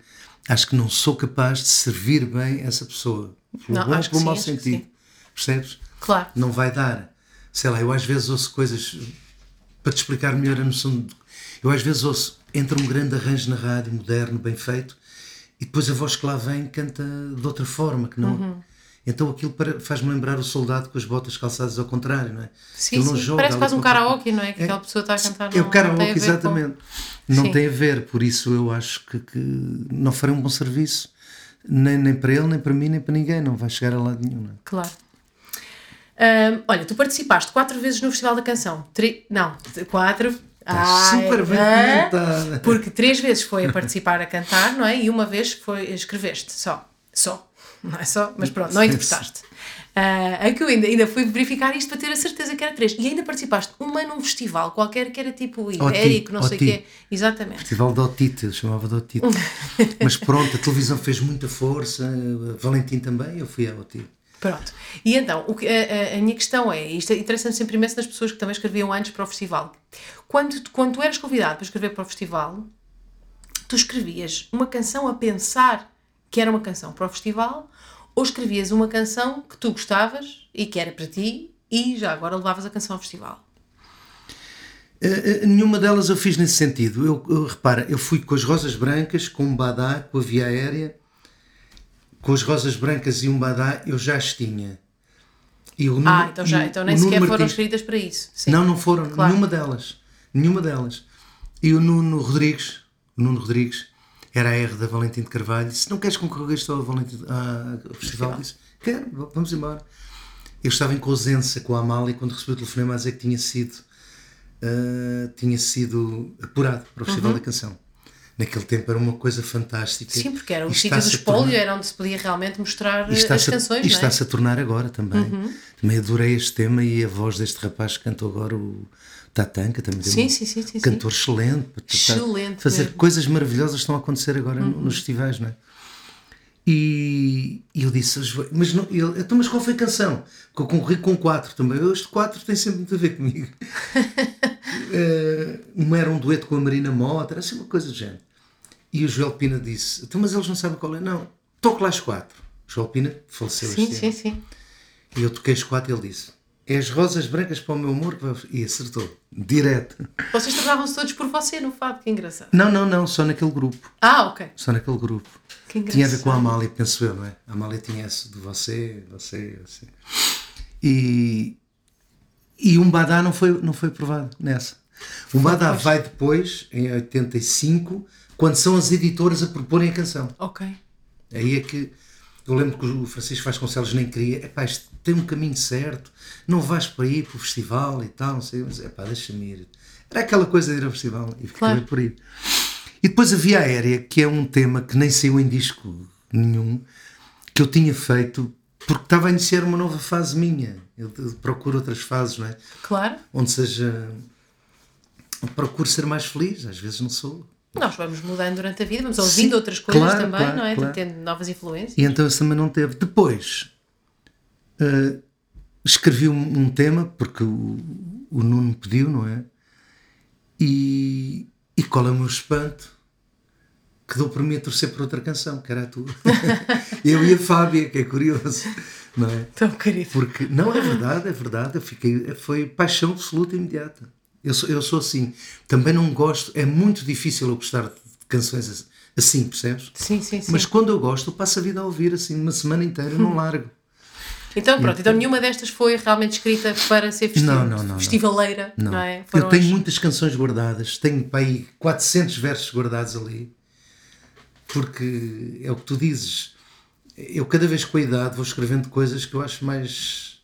acho que não sou capaz de servir bem essa pessoa. Pelo Não, bom acho ou pelo mau sentido. Percebes? Claro. Não vai dar. Sei lá, eu às vezes ouço coisas para te explicar melhor a noção de. Eu às vezes ouço, entra um grande arranjo na rádio, moderno, bem feito, e depois a voz que lá vem canta de outra forma, que não. Uhum. Então aquilo faz-me lembrar o soldado com as botas calçadas ao contrário, não é? Sim, não sim. Parece quase um karaoke, não é? Que aquela pessoa está a cantar. É não- o não tem karaoke, a ver com- exatamente. Não Sim. tem a ver, por isso eu acho que, que não farei um bom serviço. Nem, nem para ele, nem para mim, nem para ninguém. Não vai chegar a lado nenhum. não é? Claro. Olha, tu participaste quatro vezes no Festival da Canção. Tri... Não, quatro. Estás Ai, super bem comentada. Porque três vezes foi a participar a cantar, não é? E uma vez foi escreveste só. Só. Não é só, mas pronto, não interpretaste. Ah, é que eu ainda, ainda fui verificar isto para ter a certeza que era três. E ainda participaste uma num festival qualquer que era tipo ibérico, não sei o quê. Exatamente. Festival de Otite, chamava de Otite. <laughs> Mas pronto, a televisão fez muita força, a Valentim também, eu fui à Otite. Pronto. E então, o que, a, a- minha questão é, isto interessa-me sempre imenso nas pessoas que também escreviam antes para o festival. Quando, quando tu eras convidado para escrever para o festival, tu escrevias uma canção a pensar que era uma canção para o festival ou escrevias uma canção que tu gostavas e que era para ti e já agora levavas a canção ao festival? Uh, uh, nenhuma delas eu fiz nesse sentido. Eu, eu, repara, eu fui com as rosas brancas, com um badá, com a via aérea, com as rosas brancas e um badá, eu já as tinha. E o, ah, então, já, então nem sequer foram escritas para isso. Sim. Não, não foram, claro. nenhuma delas. Nenhuma delas. E o Nuno Rodrigues, o Nuno Rodrigues, era a R da Valentim de Carvalho, disse: Não queres concorrer ao, Valentim, ao festival? Disse: Quero, vamos embora. Eu estava em Cosença com a Amália quando recebi o telefonema a dizer que tinha sido, uh, tinha sido apurado para o Festival uhum. da Canção. Naquele tempo era uma coisa fantástica. Sim, porque era o sítio do espólio, era onde se podia realmente mostrar as canções. E está-se é? a tornar agora também. Uhum. Também adorei este tema e a voz deste rapaz que cantou agora, o Tatanka, também sim, um sim, sim, sim, cantor sim. excelente. Excelente. Fazer mesmo. coisas maravilhosas estão a acontecer agora uhum. nos festivais, não é? E, e eu disse, mas, não, ele, então, mas qual foi a canção? Que eu concorri com quatro também. Este quatro tem sempre muito a ver comigo. uh, <laughs> uma era um dueto com a Marina Mota, era assim uma coisa do género. E o Joel Pina disse, então, mas eles não sabem qual é. Não, toque lá as quatro. O Joel Pina faleceu sim, este sim, ano. Sim, sim, E eu toquei as quatro e ele disse, é as rosas brancas para o meu amor e acertou, direto. Vocês trocavam-se todos por você no fado, que engraçado. Não, não, não, só naquele grupo. Ah, ok. Só naquele grupo. Que engraçado. Tinha a ver com a Amália, penso eu, não é? A Amália tinha esse de você, você, você. E, e um Badá não foi, não foi provado nessa. Um Badá vai depois, em 85, quando são as editoras a proporem a canção. Ok. Aí é que eu lembro que o Francisco Vasconcelos nem queria, epá, isto tem um caminho certo, não vais para ir para o festival e tal, não sei, mas epá, deixa-me ir. Era aquela coisa de ir ao festival e fiquei claro. por ir. E depois a Via Aérea, que é um tema que nem saiu em disco nenhum, que eu tinha feito porque estava a iniciar uma nova fase minha. Eu procuro outras fases, não é? Claro. Onde seja. Procuro ser mais feliz, às vezes não sou. Nós vamos mudando durante a vida, vamos ouvindo Sim, outras coisas claro, também, claro, não é? Claro. Tendo novas influências. E então esse também não teve. Depois uh, escrevi um, um, tema, porque o, o Nuno pediu, não é? E, e qual é o meu espanto? Que dou por mim a torcer por outra canção, que era a tua. <laughs> eu e a Fábia, que é curioso, não é? Tão querido. Porque, não, é verdade, é verdade. Fiquei, foi paixão absoluta imediata. Eu sou, eu sou assim. Também não gosto, é muito difícil eu gostar de canções assim, percebes? Sim, sim, sim. Mas quando eu gosto, eu passo a vida a ouvir assim, uma semana inteira, não largo. Então, pronto, então nenhuma destas foi realmente escrita para ser festival, não, não, não, festivaleira, não, não é? Foram eu tenho as... muitas canções guardadas, tenho para aí 400 versos guardados ali, porque é o que tu dizes. Eu, cada vez com a idade, vou escrevendo coisas que eu acho mais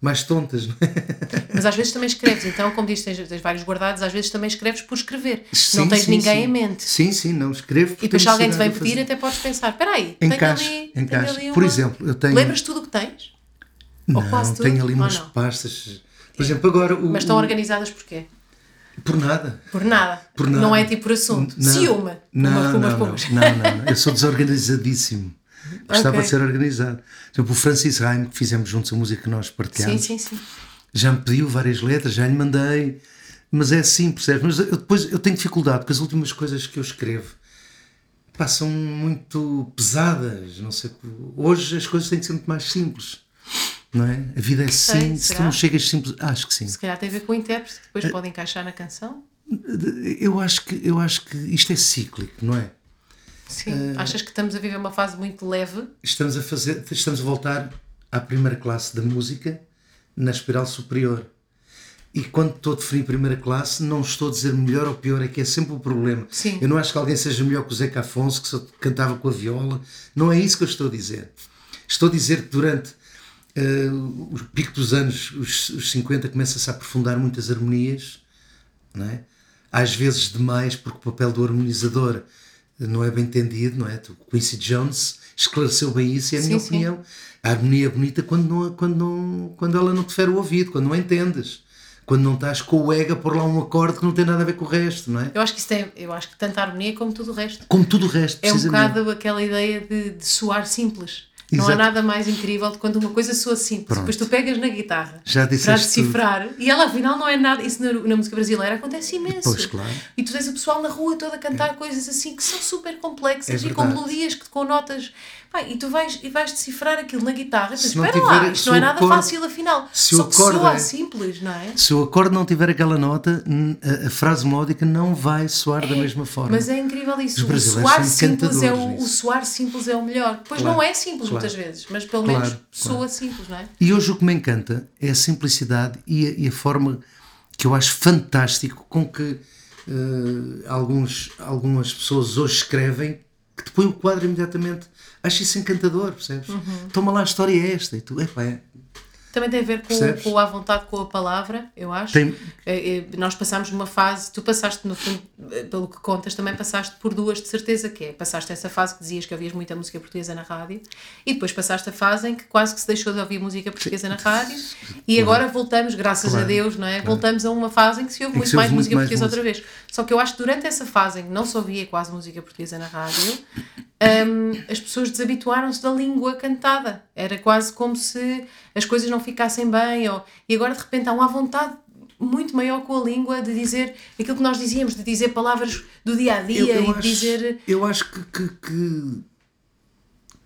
mais tontas, não é? <laughs> Mas às vezes também escreves, então, como dizes, tens, tens vários guardados, às vezes também escreves por escrever. Sim, não tens sim, ninguém sim. em mente. Sim, sim, não escrevo. E depois se alguém te vem pedir, até podes pensar: espera aí, encaixe, ali, encaixe. Ali uma... Por exemplo, eu tenho. Lembras tudo o que tens? Não, Ou quase tudo? tenho ali umas pastas. Por exemplo, agora. O, Mas estão organizadas porquê? Por nada. Por nada. Por nada. Não é tipo por assunto. Não, Ciúme. Não, não, não, não, não, não. Eu sou desorganizadíssimo. <laughs> Gostava okay. de ser organizado. Por exemplo, o Francis Raim, que fizemos juntos a música que nós partilhamos. Sim, sim, sim. Já me pediu várias letras, já lhe mandei. Mas é assim, percebes? Mas eu, depois eu tenho dificuldade, porque as últimas coisas que eu escrevo pá, são muito pesadas. Não sei. Hoje as coisas têm que ser muito mais simples. Não é? A vida é assim, se tu não chegas simples. Acho que sim. Se calhar tem a ver com o intérprete, depois é, pode encaixar na canção. Eu acho, que, eu acho que isto é cíclico, não é? Sim. Uh, Achas que estamos a viver uma fase muito leve? Estamos a fazer, estamos a voltar à primeira classe da música na espiral superior. E quando estou a definir primeira classe, não estou a dizer melhor ou pior, é que é sempre o problema. Sim. Eu não acho que alguém seja melhor que o Zeca Afonso, que só cantava com a viola. Não é isso que eu estou a dizer. Estou a dizer que durante uh, o pico dos anos, os, os 50, começa-se a aprofundar muitas harmonias, não é? às vezes demais, porque o papel do harmonizador não é bem entendido, não é? O Quincy Jones esclareceu bem isso e é a minha sim, opinião. Sim. A harmonia é bonita quando, não, quando, não, quando ela não te fere o ouvido, quando não entendes. Quando não estás com o ego a pôr lá um acorde que não tem nada a ver com o resto, não é? Eu acho que isso tem, eu acho que tanto a harmonia como tudo o resto. Como tudo o resto, É um bocado aquela ideia de, de soar simples. Não há Exato. nada mais incrível de quando uma coisa soa simples. Pronto. Depois tu pegas na guitarra Já para decifrar e ela afinal não é nada. Isso na, na música brasileira acontece imenso. Pois, claro. E tu tens o pessoal na rua toda a cantar coisas assim que são super complexas É e com melodias que com notas. Pá, e tu vais, e vais decifrar aquilo na guitarra e Se espera lá, tiver- isto se não é o nada acorde- fácil afinal. se o Só que acorde soa é- simples, não é? Se o acorde não tiver aquela nota, a, a frase melódica não vai soar da mesma forma. Mas é incrível isso. O soar simples é o, o soar simples é o melhor. Pois Claro, não é simples claro. muitas vezes, mas pelo Claro, menos soa simples, não é? E hoje o que me encanta é a simplicidade e a, e a forma que eu acho fantástico com que eh, alguns, algumas pessoas hoje escrevem que te põe o quadro imediatamente. Acho isso encantador, percebes? Uhum. Toma lá, a história é esta. E tu, epá, é, Também tem a ver com, Percebes? com a vontade com a palavra, eu acho. Tem- Eh, eh, Nós passámos uma fase, tu passaste, no fundo, eh, pelo que contas, também passaste por duas de certeza, que é, passaste essa fase que dizias que ouvias muita música portuguesa na rádio, e depois passaste a fase em que quase que se deixou de ouvir música portuguesa na rádio, e agora voltamos, graças a Claro, Deus, não é? Voltamos a uma fase em que se ouve muito se ouve mais muito música mais portuguesa música. outra vez. Só que eu acho que durante essa fase em que não se ouvia quase música portuguesa na rádio, hum, as pessoas desabituaram-se da língua cantada. Era quase como se as coisas não ficassem bem. Ou, e agora de repente há uma vontade muito maior com a língua de dizer aquilo que nós dizíamos, de dizer palavras do dia a dia e de dizer. eu acho que, que- que,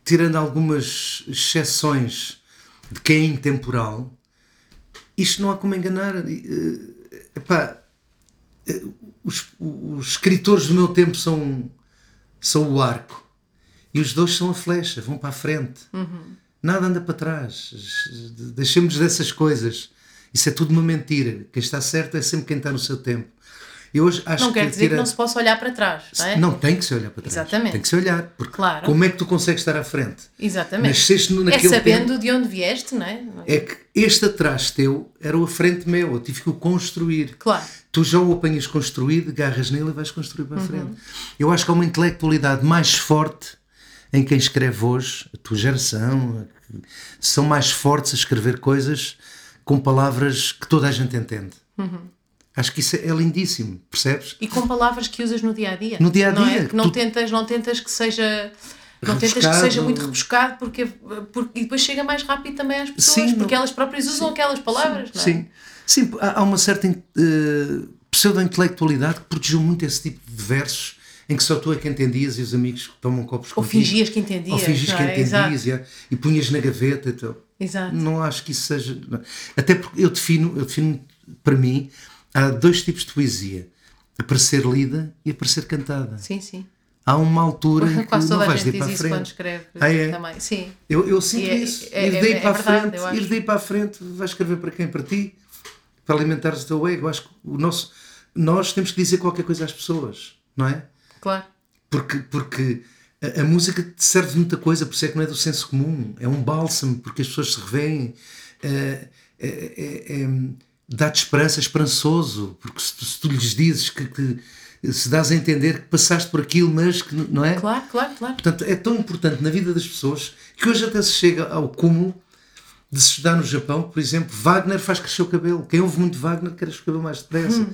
tirando algumas exceções de quem é intemporal, isto não há como enganar. Eh, epá, eh, os, os escritores do meu tempo são, são o arco e os dois são a flecha, vão para a frente. Nada anda para trás. Deixemos dessas coisas. Isso é tudo uma mentira. Quem está certo é sempre quem está no seu tempo. E hoje acho Não quer que dizer que tira- não se possa olhar para trás, não é? não, tem que se olhar para trás. Exatamente. Tem que se olhar. Porque Claro. como é que tu consegues estar à frente? Exatamente. Nasceste é naquele sabendo tempo. de onde vieste, não é? É que este atrás teu era o à frente meu. Eu tive que o construir. Claro. Tu já o apanhas construído, agarras nele e vais construir Uhum. para a frente. Eu acho que há uma intelectualidade mais forte em quem escreve hoje, a tua geração, são mais fortes a escrever coisas com palavras que toda a gente entende. Uhum. Acho que isso é lindíssimo, percebes? E com palavras que usas no dia a dia. No dia a Não, é? dia, que não, tu- tentas, não tentas que seja. Não tentas que Rebuscado. seja muito rebuscado porque, porque, e depois chega mais rápido também às pessoas, Sim, porque não- elas próprias usam aquelas palavras, não é? Sim, sim há uma certa eh, pseudo-intelectualidade que protegeu muito esse tipo de versos em que só tu é que entendias e os amigos tomam copos Ou contigo. fingias que entendias. Ou fingias não que é? entendias e, e punhas na gaveta e tal. Exato. Não acho que isso seja. não. Até porque eu defino, eu defino para mim, há dois tipos de poesia: a para ser lida e a para ser cantada. Sim, sim. Há uma altura em que não vais daí para a isso quando frente. escreve Ah, é? também. Sim. Eu, eu sinto é- isso. é- ir é- daí é para a verdade, frente, ir daí para a frente, vais escrever para quem? Para ti? Para alimentares o teu ego. Acho que o nosso, nós temos que dizer qualquer coisa às pessoas, não é? Claro. Porque, porque a, a música te serve de muita coisa, por isso é que não é do senso comum. É um bálsamo, porque as pessoas se revêem. É, é, é- Dá-te esperança, é esperançoso, porque se tu, se tu lhes dizes que, que se dás a entender que passaste por aquilo, mas que não é? Claro, claro, claro. Portanto, é tão importante na vida das pessoas que hoje até se chega ao cúmulo de se estudar no Japão, por exemplo, Wagner faz crescer o cabelo. Quem ouve muito Wagner quer o cabelo mais depressa.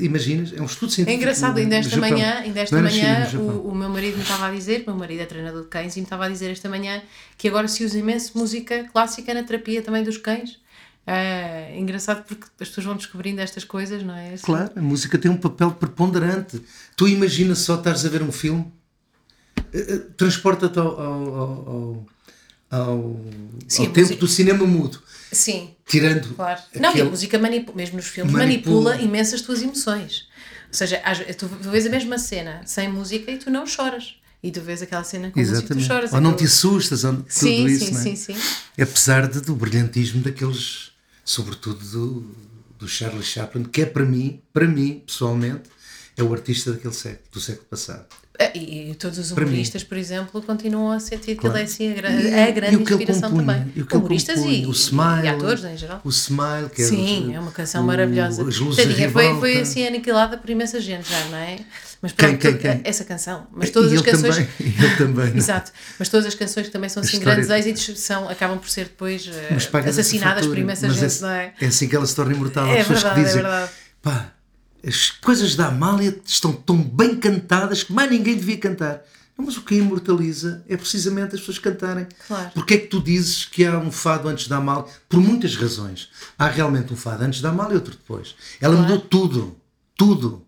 Imaginas? É um estudo É científico. engraçado, no- ainda esta Japão. manhã, ainda esta Não é China, manhã Japão. o, o meu marido me estava a dizer, meu marido é treinador de cães, e me estava a dizer esta manhã que agora se usa imenso música clássica na terapia também dos cães. É engraçado porque as pessoas vão descobrindo estas coisas, não é? Assim, Claro, a música tem um papel preponderante. Tu imaginas só estares a ver um filme, eh, eh, transporta-te ao, ao, ao, ao, Sim, ao tempo música- do cinema mudo, Sim, tirando claro. Não, e a música manipula, mesmo nos filmes, Manipula. manipula, imenso as tuas emoções. Ou seja, tu vês a mesma cena sem música e tu não choras. E tu vês aquela cena com música e tu choras. Ou não te assustas, ou tudo Sim, isso, sim, não é? sim, sim. Apesar de, do brilhantismo daqueles, sobretudo do, do Charlie Chaplin, que é para mim, para mim, pessoalmente, é o artista daquele século, do século passado. Ah, E, e todos os humoristas, por exemplo, continuam a sentir que Claro. ele é assim a, gra- E- a grande e inspiração compunha, também. e o humoristas compunha, e, o Smile, e atores em geral. O Smile, que é Sim, o- é uma canção o- maravilhosa. As luzes Tadinha, foi, foi assim aniquilada por imensa gente já, não é? Mas Quem, pronto, quem, quem? essa canção. Mas E todas as ele canções. também, <laughs> e ele também. não é? Exato, mas todas as canções que também são assim história- grandes êxitos são, acabam por ser depois eh, assassinadas por imensa Mas gente, é, não é? É assim que ela se torna imortal. É pessoas verdade, que é dizem, verdade. pá, as coisas da Amália estão tão bem cantadas que mais ninguém devia cantar. Não, mas o que imortaliza é precisamente as pessoas cantarem. Claro. Porque é que tu dizes que há um fado antes da Amália? Por muitas razões. Há realmente um fado antes da Amália e outro depois. Ela Claro. mudou tudo. Tudo.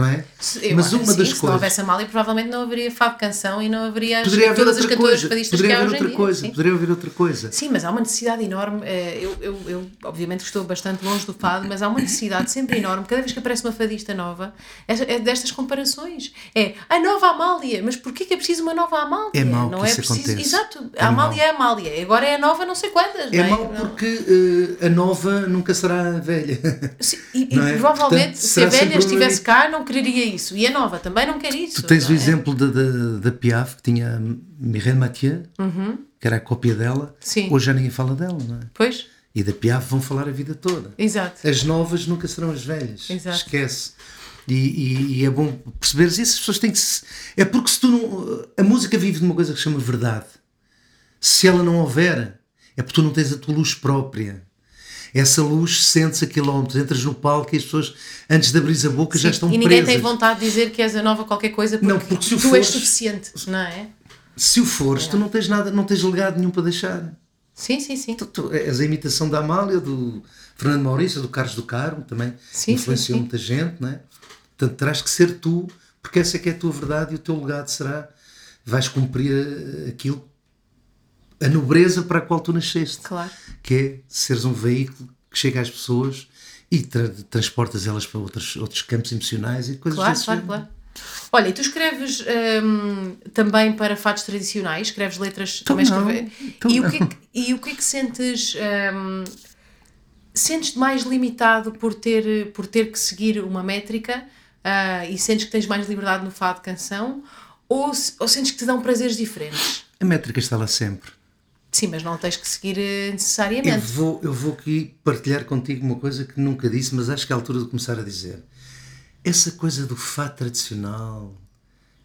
Não é? Eu mas uma sim, das se não coisas. houvesse a Amália, provavelmente não haveria fado canção e não haveria as, Poderia todas as coisa. fadistas Poderia que há haver hoje em outra dia. coisa. sim. Poderia haver outra coisa. Sim, mas há uma necessidade enorme. eh, Eu, eu, eu, obviamente, estou bastante longe do fado, mas há uma necessidade sempre enorme. Cada vez que aparece uma fadista nova, é, é destas comparações. É a nova Amália, mas porquê que é preciso uma nova Amália? É mau não que é isso preciso. aconteça. Exato, É a Amália mau. é a Amália, agora é a nova, não sei quantas. É não mau porque eh, a nova nunca será velha. Sim, E, e é? provavelmente, Portanto, se a velha estivesse cá, não quereria isso. E a nova também não quer isso. Tu tens o é? exemplo da, Piaf, que tinha Mireille Mathieu, que era a cópia dela. Uhum. Sim. Hoje já ninguém fala dela, não é? Pois, E da Piaf vão falar a vida toda. exato. As novas nunca serão as velhas. Exato. Esquece. E, e- e é bom perceberes isso. As pessoas têm que se... É porque se tu não. A música vive de uma coisa que se chama verdade. Se ela não houver, é porque tu não tens a tua luz própria. Essa luz sente-se a quilómetros, entras no palco e as pessoas, antes de abrir a boca, já Sim, estão e ninguém presas. tem vontade de dizer que és a nova qualquer coisa porque, Não, porque se tu és fores- suficiente, não é? Se o fores, tu não tens nada, não tens legado nenhum para deixar. Sim, sim, sim. Tu, tu és a imitação da Amália, do Fernando Maurício, do Carlos do Carmo, também Sim, influenciou sim, sim. muita gente, não é? Portanto, terás que ser tu, porque essa é que é a tua verdade e o teu legado será, vais cumprir eh, aquilo, a nobreza para a qual tu nasceste, Claro. que é seres um veículo que chega às pessoas e tra transportas elas para outros, outros campos emocionais e coisas Claro, claro, claro. Olha, e tu escreves hum, também para fados tradicionais? Escreves letras também não, escreve- então e, o que é que, e o que é que sentes? hum, sentes-te mais limitado por ter, por ter que seguir uma métrica ah, e sentes que tens mais liberdade no fado canção? Ou, ou sentes que te dão prazeres diferentes? A métrica está lá sempre. Sim, mas não tens que seguir eh, Eu necessariamente. vou, eu vou aqui partilhar contigo uma coisa que nunca disse, mas acho que é a altura de começar a dizer. Essa coisa do fado tradicional,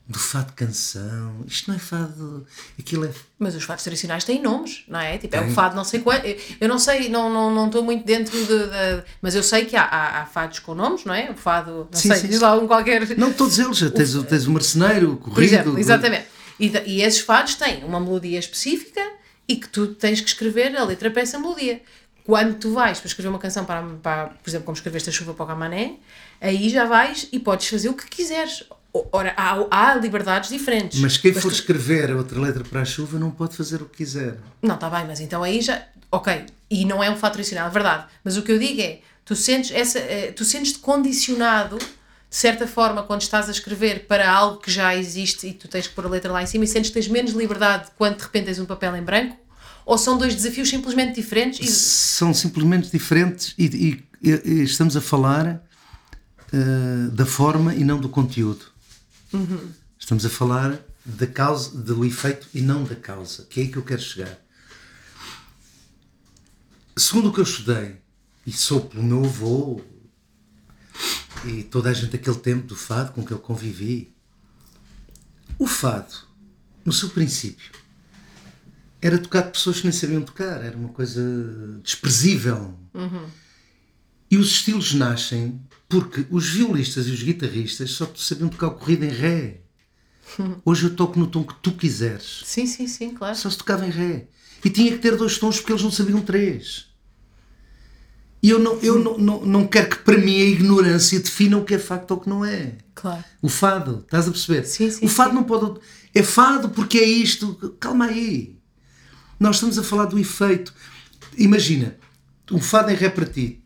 do fado canção, isto não é fado. Aquilo é. Mas os fados tradicionais têm nomes, não é? Tipo, é o fado não sei quanto. Eu não sei, não estou não, não estou muito dentro de, de- Mas eu sei que há, há, há fados com nomes, não é? O fado, não Sim, sei, sim, diz sim. lá um qualquer. Não todos eles, já tens, o- tens o marceneiro, o corrido. exemplo, exatamente. E, e esses fados têm uma melodia específica e que tu tens que escrever a letra para essa melodia. Quando tu vais para escrever uma canção, para, para, por exemplo, como escreveste a chuva para o Camané, aí já vais e podes fazer o que quiseres. Ora, há, há liberdades diferentes. Mas quem for tu- escrever a outra letra para a chuva não pode fazer o que quiser. Não, está bem, mas então aí já. Ok, e não é um fato tradicional, é verdade. Mas o que eu digo é: tu sentes essa, eh, tu sentes-te condicionado, de certa forma, quando estás a escrever para algo que já existe e tu tens que pôr a letra lá em cima e sentes que tens menos liberdade quando de repente tens um papel em branco? Ou são dois desafios simplesmente diferentes? E- São simplesmente diferentes e, e- e- estamos a falar eh, da forma e não do conteúdo. Estamos a falar da causa, do efeito e não da causa, que é aí que eu quero chegar. Segundo o que eu estudei, e sou pelo meu avô e toda a gente daquele tempo do fado com que eu convivi, o fado, no seu princípio, era tocado por pessoas que nem sabiam tocar, era uma coisa desprezível. E os estilos nascem porque os violistas e os guitarristas só sabiam tocar o corrido em ré. <laughs> Hoje eu toco no tom que tu quiseres. Sim, sim, sim, claro. Só se tocava em ré. E tinha que ter dois tons porque eles não sabiam três. E eu não, eu não, não, não quero que para mim a ignorância defina o que é facto ou o que não é. Claro. O fado, estás a perceber? Sim, sim, o fado sim. não pode. É fado porque é isto. Calma aí. Nós estamos a falar do efeito. Imagina, um fado em ré para ti,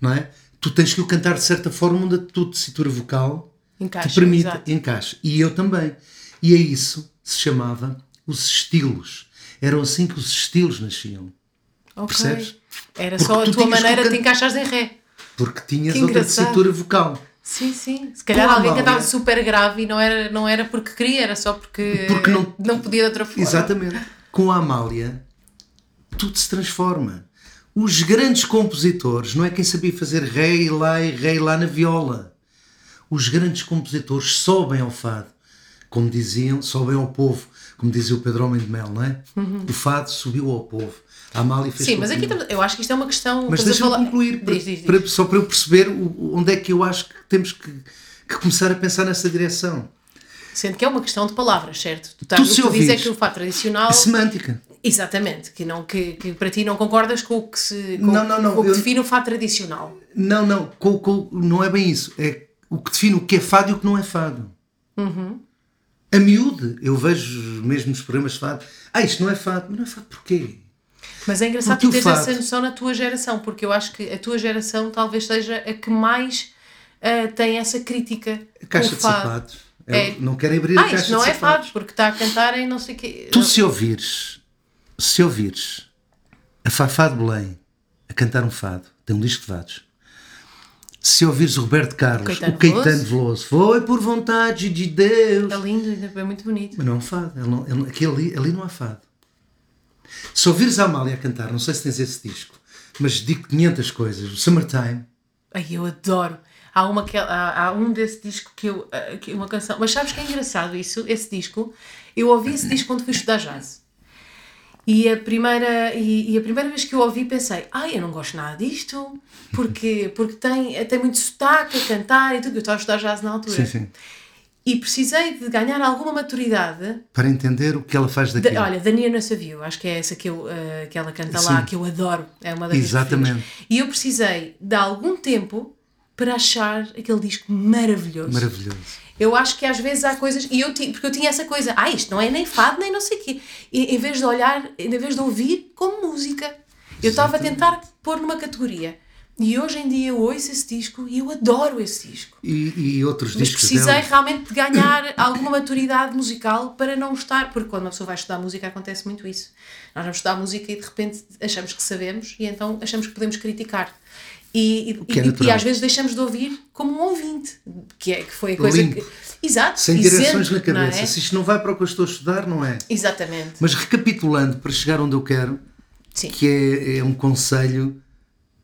não é? Tu tens que o cantar de certa forma onde a tua tessitura vocal Encaixa, te permite exato. encaixe. E eu também. E é isso se chamava os estilos. Eram assim que os estilos nasciam. Ok. Percebes? Era Porque só a tu tua maneira de te encaixares em ré. Porque tinhas Que outra engraçado. tessitura vocal. Sim, sim. Se calhar a alguém Amália- cantava super grave e não era, não era porque queria, era só porque, Porque não- não podia de outra forma. Exatamente. Com a Amália, tudo se transforma. Os grandes compositores, não é quem sabia fazer ré e lá e ré e lá na viola. Os grandes compositores sobem ao fado. Como diziam, sobem ao povo. Como dizia o Pedro Homem de Mel, não é? O fado subiu ao povo. A Amália fez Sim, mas aqui eu acho que isto é uma questão. Mas deixa-me falar- concluir, para- Diz, diz, diz. para- só para eu perceber onde é que eu acho que temos que, que começar a pensar nessa direção. Sendo que é uma questão de palavras, certo? Tu, estás, Tu o que tu dizes é ouvires- que o fado tradicional. Semântica. Exatamente, que, não, que, que para ti não concordas com o que, se, com, Não, não, não, o que eu- define o fado tradicional. Não, não, com- com- não é bem isso. É o que define o que é fado e o que não é fado. Uhum. A miúde, eu vejo mesmo nos programas de fado. Ah, isto não é fado. Mas não é fado porquê? Mas é engraçado Porque tu teres essa noção na tua geração, porque eu acho que a tua geração talvez seja a que mais ah, tem essa crítica. A caixa de fado. sapatos. É. Não querem abrir a Ah, caixa isto não é sapatos. fado, porque está a cantar em não sei o quê. Tu se ouvires, se ouvires a Fafá de Belém a cantar um fado, tem um disco de fados. Se ouvires o Roberto Carlos, o Caetano Veloso, foi por vontade de Deus. É lindo, é muito bonito. Mas não é um fado. Ele não, ele, aquele ali, ali não há fado. Se ouvires a Amália a cantar, não sei se tens esse disco, mas digo 500 coisas. O Summertime, Ai, eu adoro. Há, uma que, há, há um desse disco que eu. ah, que uma canção. Mas sabes que é engraçado isso? Esse disco. Eu ouvi esse disco quando fui estudar jazz. E a primeira, e, e a primeira vez que eu ouvi pensei, ai, eu não gosto nada disto, porque, porque tem, tem muito sotaque a cantar e tudo. Eu estava a estudar jazz na altura. sim, sim, E precisei de ganhar alguma maturidade para entender o que ela faz Da- daquilo. olha, da Nia Nessa View, acho que é essa que, eu, eh, que ela canta lá, Sim. que eu adoro. É uma das Exatamente. E eu precisei de algum tempo para achar aquele disco maravilhoso. Maravilhoso. Eu acho que às vezes há coisas. E eu porque eu tinha essa coisa, ah, isto não é nem fado, nem não sei o quê. E, em vez de olhar, em vez de ouvir como música, eu estava a tentar pôr numa categoria. E hoje em dia eu ouço esse disco e eu adoro esse disco. E, e outros Mas discos precisei dela. realmente de ganhar <coughs> alguma maturidade musical para não estar, porque quando uma pessoa vai estudar música acontece muito isso. Nós vamos estudar música e de repente achamos que sabemos e então achamos que podemos criticar. E, e, é e- às vezes deixamos de ouvir como um ouvinte, que, é, que foi a coisa Limpo. que. Exato, Sem direções na não cabeça. é? Se isto não vai para o que eu estou a estudar, não é. Exatamente. Mas recapitulando, para chegar onde eu quero, Sim. que é, é um conselho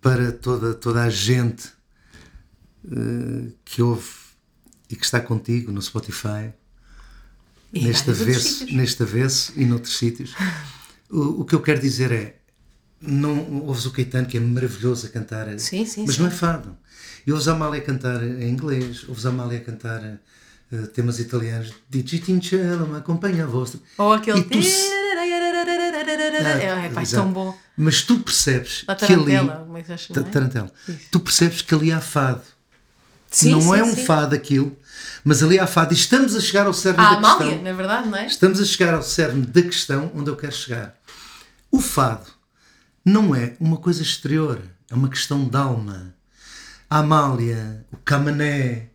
para toda, toda a gente eh, que ouve e que está contigo no Spotify, E neste avesso, neste avesso e noutros sítios. O, o que eu quero dizer é: não ouves o Caetano, que é maravilhoso a cantar, Sim, sim, mas sim. não é fado. E ouves a Amália a cantar em inglês, ouves a Amália a cantar eh, temas italianos, Digitincello, me acompanha a voz. Ou aquele. E tu É, é tão bom. Mas tu percebes que ali. tarantela, como é que. Tu percebes que ali há fado. Sim, não sim, é um sim. fado aquilo, mas ali há fado. E estamos a chegar ao cerne A da Amália, questão. na verdade, não é? Estamos a chegar ao cerne da questão onde eu quero chegar. O fado não é uma coisa exterior, é uma questão de alma. A Amália, o Camané,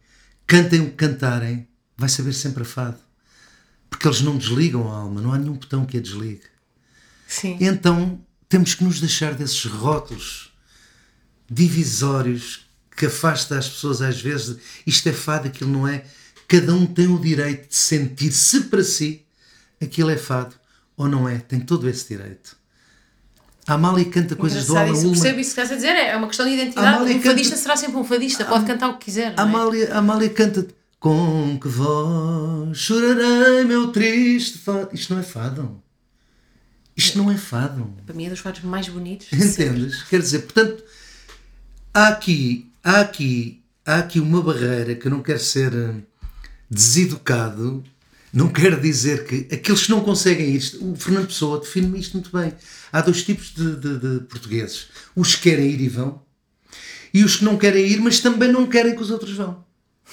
cantem o que cantarem, vai saber sempre a fado. Porque eles não desligam a alma, não há nenhum botão que a desligue. Sim. Então temos que nos deixar desses rótulos divisórios que afasta as pessoas às vezes. Isto é fado, aquilo não é. Cada um tem o direito de sentir se para si aquilo é fado ou não é. Tem todo esse direito. A Amália canta coisas do isso, Ullman. percebo isso que estás a dizer, é uma questão de A identidade. Um fadista canta- será sempre um fadista, pode cantar o que quiser. A é? Amália, a Amália canta com que voz chorarei meu triste fado. Isto não é fado. Isto não é fado. Para mim é dos fados mais bonitos. <laughs> Entendes? Quer dizer, portanto, há aqui, há aqui, há aqui uma barreira que eu não quero ser eh, deseducado, não quero dizer que aqueles que não conseguem ir, o Fernando Pessoa define isto muito bem. Há dois tipos de, de- de portugueses: os que querem ir e vão, e os que não querem ir, mas também não querem que os outros vão.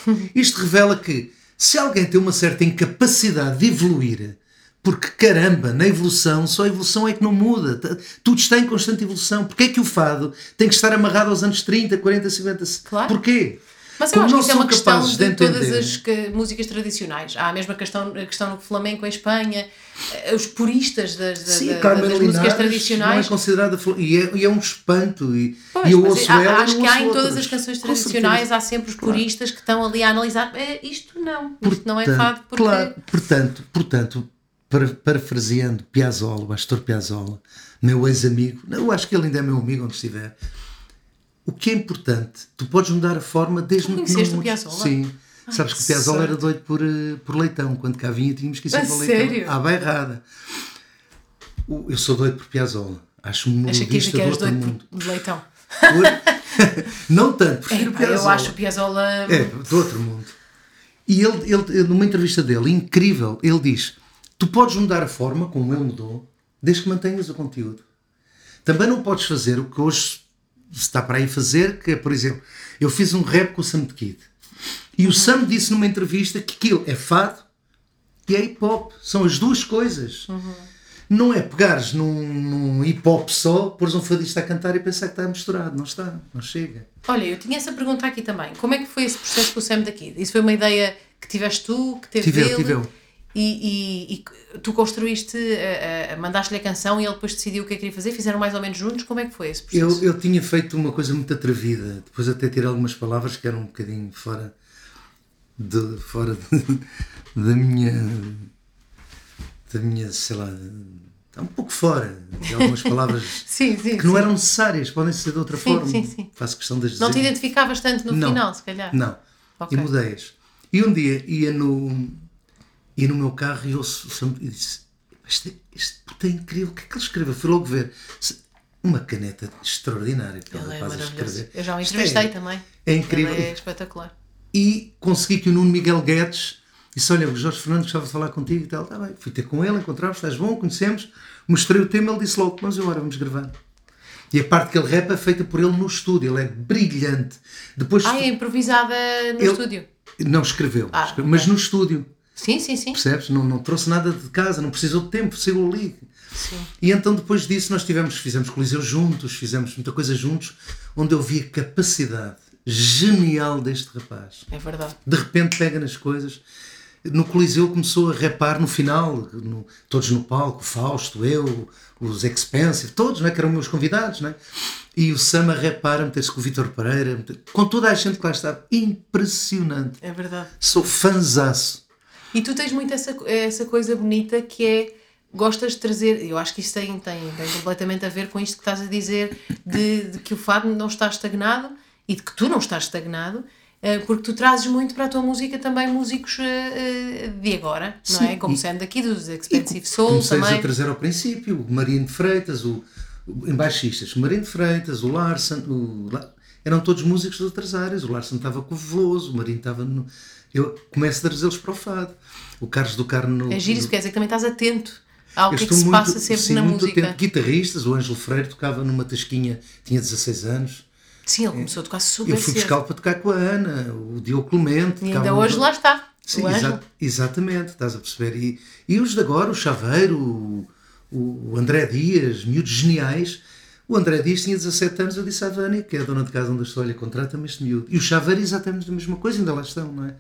<laughs> Isto revela que se alguém tem uma certa incapacidade de evoluir, porque caramba, na evolução, só a evolução é que não muda, tudo está em constante evolução. Porquê é que o fado tem que estar amarrado aos anos 30, 40, 50? Claro. Porquê? Mas eu Como acho que isso é uma questão de, de todas as que- músicas tradicionais. Há a mesma questão, a questão no flamenco em Espanha, eh, os puristas das, Sim, a das- das músicas Linares não é tradicionais. considerada e é, e é um espanto e, Pois, e eu ouço há- ela acho que há em todas outras. as canções tradicionais, há sempre os puristas que estão ali a analisar. "É, isto não, isto não é Portanto, fado porque. Claro, portanto, portanto para, parafraseando Piazzolla, o Astor Piazzolla, meu ex-amigo, eu acho que ele ainda é meu amigo onde estiver. O que é importante, tu podes mudar a forma desde Tu que não o. Piazzolla? Sim. Sabes que o Piazzolla era doido por, eh, por leitão. Quando cá vinha tínhamos que ir A sempre ao leitão. sério? À bairrada. Eu sou doido por Piazzolla. Acho um Achei que outro doido mundo. por- leitão. Por- <laughs> não tanto, prefiro Epá, Piazzolla. eu acho o Piazzolla. É, do outro mundo. E ele, ele, numa entrevista dele, incrível, ele diz: Tu podes mudar a forma como ele mudou, desde que mantenhas o conteúdo. Também não podes fazer o que hoje está para aí fazer, que é, por exemplo, eu fiz um rap com o Sam Kid. E o Sam disse numa entrevista que aquilo é fado e é hip hop. São as duas coisas. Não é pegares num, num hip hop só, pôres um fadista a cantar e pensar que está misturado. Não está, não chega. Olha, eu tinha essa pergunta aqui também. Como é que foi esse processo com o Sam daqui? Isso foi uma ideia que tiveste tu, que teve Tive ele? tive eu. E, e- e tu construíste, a- a- mandaste-lhe a canção e ele depois decidiu o que é que queria fazer? Fizeram mais ou menos juntos? Como é que foi esse processo? Eu, eu tinha feito uma coisa muito atrevida. Depois até tirei algumas palavras que eram um bocadinho fora de, fora de- da minha da minha, sei lá, está um pouco fora de algumas palavras <laughs> Sim, sim. que não sim. eram necessárias, podem ser de outra forma. sim, sim. Faço questão de as Não te identificavas tanto no Não. final, se calhar? Não. Ok. E mudei-as. E um dia ia no, ia no meu carro e ouço o e disse: Este, este puto é incrível, o que é que ele escreveu? Fui logo ver. Uma caneta extraordinária o Ele é maravilhoso. escrever. Eu já o entrevistei é- também. É incrível. Ele é espetacular. E consegui que o Nuno Miguel Guedes disse: Olha, o Jorge Fernandes gostava de falar contigo e tal. Está bem. Fui ter com ele, encontramos, estás bom, conhecemos. Mostrei o tema, ele disse logo: Vamos embora, vamos gravar. E a parte que ele rapa é feita por ele no estúdio, ele é brilhante. Depois Ah, é improvisada no Ele- estúdio? não escreveu, Ah, escreveu, mas no estúdio. Sim, sim, sim. Percebes? Não, não trouxe nada de casa, não precisou de tempo, saiu ali. Sim. E então depois disso nós tivemos, fizemos coliseu juntos, fizemos muita coisa juntos, onde eu vi a capacidade genial deste rapaz. É verdade. De repente pega nas coisas. No Coliseu começou a rapar no final, no- todos no palco, Fausto, eu, os Expensive, todos, não é? que eram meus convidados, não é? E o Sam a rapar, a meter-se com o Vitor Pereira, com toda a gente que lá estava. Impressionante. É verdade. Sou fanzaço. E tu tens muito essa, essa coisa bonita que é gostas de trazer, eu acho que isso tem, tem, tem completamente a ver com isto que estás a dizer, de, de que o fado não está estagnado e de que tu não estás estagnado, eh, porque tu trazes muito para a tua música também músicos eh, eh, de agora, não Sim, é? Como e- sendo aqui dos Expensive Soul comecei a também. trazer ao princípio o Marino de Freitas, o, o embaixistas, o Marino de Freitas, o Larson, o, eram todos músicos de outras áreas. O Larson estava com o Veloso, o Marino estava no. Eu começo a trazê-los para o fado. O Carlos do Carmo no. É giro, isso no- quer dizer que também estás atento ao eu que é que se muito- passa sempre sim, na muito música. atento. Guitarristas, o Ângelo Freire tocava numa tasquinha, tinha 16 anos. Sim, ele começou a tocar super Eu fui buscá-lo para tocar com a Ana, o Diogo Clemente. E ainda hoje lá está. Sim, exa- exatamente, estás a perceber. E, e os de agora, o Chaveiro, o, o André Dias, miúdos geniais. O André Dias tinha 17 anos, eu disse à Vânia, que é a dona de casa onde eu estou, olha, contrata-me este miúdo. E o Chaveiro exatamente a mesma coisa, ainda lá estão, não é?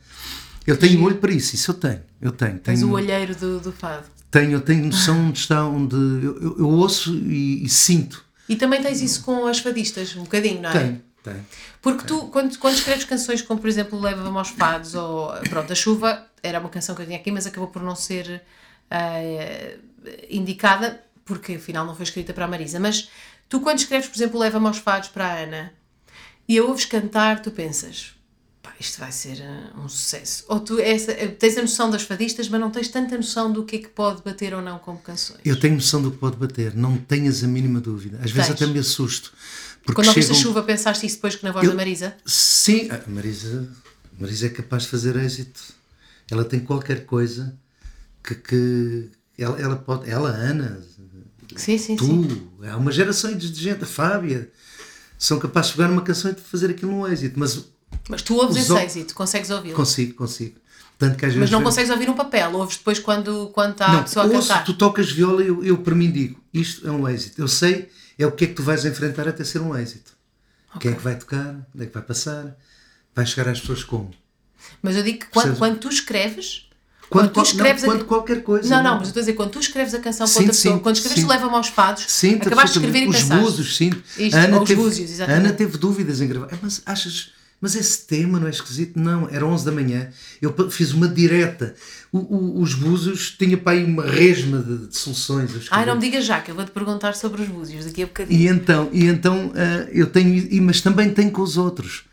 Eu tenho olho para isso, isso eu tenho, eu tenho. Tens tenho o olheiro do, do fado. tenho, eu tenho noção onde está, onde eu, eu- eu ouço e, e sinto. E também tens isso com as fadistas, um bocadinho, não é? Tenho, tenho. Porque tu, quando, quando escreves canções como, por exemplo, Leva-me aos Fados ou Pronto, A Chuva, era uma canção que eu tinha aqui, mas acabou por não ser ah, indicada, porque afinal não foi escrita para a Marisa. Mas tu, quando escreves, por exemplo, Leva-me aos Fados para a Ana e a ouves cantar, tu pensas. "Pá, Isto vai ser ah, um sucesso. Ou tu essa, tens a noção das fadistas, mas não tens tanta noção do que é que pode bater ou não como canções. Eu tenho noção do que pode bater, não tenhas a mínima dúvida. Às vezes Tens. até me assusto. Porque Quando ouviste a chegam- chuva, pensaste isso depois que na voz Eu- da Marisa? Sim, a Marisa, a Marisa é capaz de fazer êxito. Ela tem qualquer coisa que, que ela, ela pode. Ela, Ana, Sim, sim, tu, sim. há uma geração de gente, a Fábia, são capazes de pegar numa canção e de fazer aquilo um êxito. Mas Mas tu ouves esse êxito, consegues ouvi-lo. consigo, consigo. Tanto que às Mas vezes. não consegues ouvir um papel, ouves depois quando, quando está a Não, pessoa a ouço, cantar. tu tocas viola, eu, eu para mim digo, isto é um êxito. Eu sei é o que é que tu vais enfrentar até ser um êxito. Quem é que vai tocar, onde é que vai passar, vai chegar às pessoas como. Mas eu digo que quando, quando tu escreves. Quando, Quando tu escreves não, a- quando qualquer coisa. Não, não, mas eu estou a dizer, quando tu escreves a canção para Sim, outra pessoa, sim, quando escreves. Leva-me aos Fados, Sinto acabaste de escrever e pensaste. Os búzios, sim. Isto, Ana os teve, búzios, exatamente. Ana teve dúvidas em gravar. "Ah, Mas achas. Mas esse tema não é esquisito? Não, era 11 da manhã. Eu fiz uma direta. O- o- os búzios tinha para aí uma resma de, de soluções. Ai, não me digas já, que eu vou-te perguntar sobre os búzios daqui a bocadinho. E então, e então ah, eu tenho, e- mas também tenho com os outros.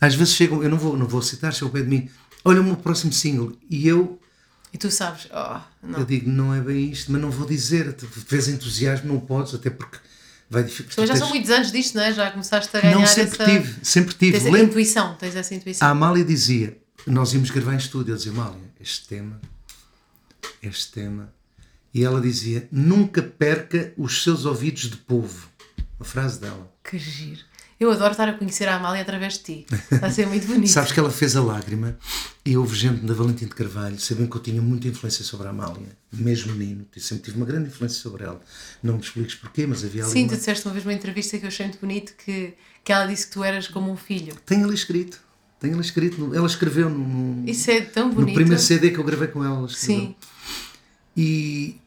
Às vezes chegam, eu não vou, não vou citar, chegam ao pé de mim, olha o meu próximo single. E eu, E tu sabes, oh, não. eu digo, não é bem isto, mas não vou dizer. Tu Vês entusiasmo, não podes, até porque vai dificultar. Mas já são muitos anos disto, não é? Já começaste a ganhar Não, sempre essa... tive, sempre tive. Tens a Lembro- intuição, tens essa intuição. A Amália dizia: nós íamos gravar em estúdio. Eu dizia, Mália, este tema, este tema. E ela dizia: Nunca perca os seus ouvidos de povo. Uma frase dela. Que giro. Eu adoro estar a conhecer a Amália através de ti. Está a ser muito bonito. <laughs> Sabes que ela fez a lágrima e houve gente da Valentim de Carvalho, sabendo que eu tinha muita influência sobre a Amália, mesmo menino, sempre tive uma grande influência sobre ela. Não me expliques porquê, mas havia ali. Sim, uma... tu disseste uma vez numa entrevista que eu achei muito bonito que, que ela disse que tu eras como um filho. Tem ali escrito. Tem ali escrito. Ela escreveu no, no, Isso é tão bonito. no primeiro CD que eu gravei com ela. ela. Sim. E,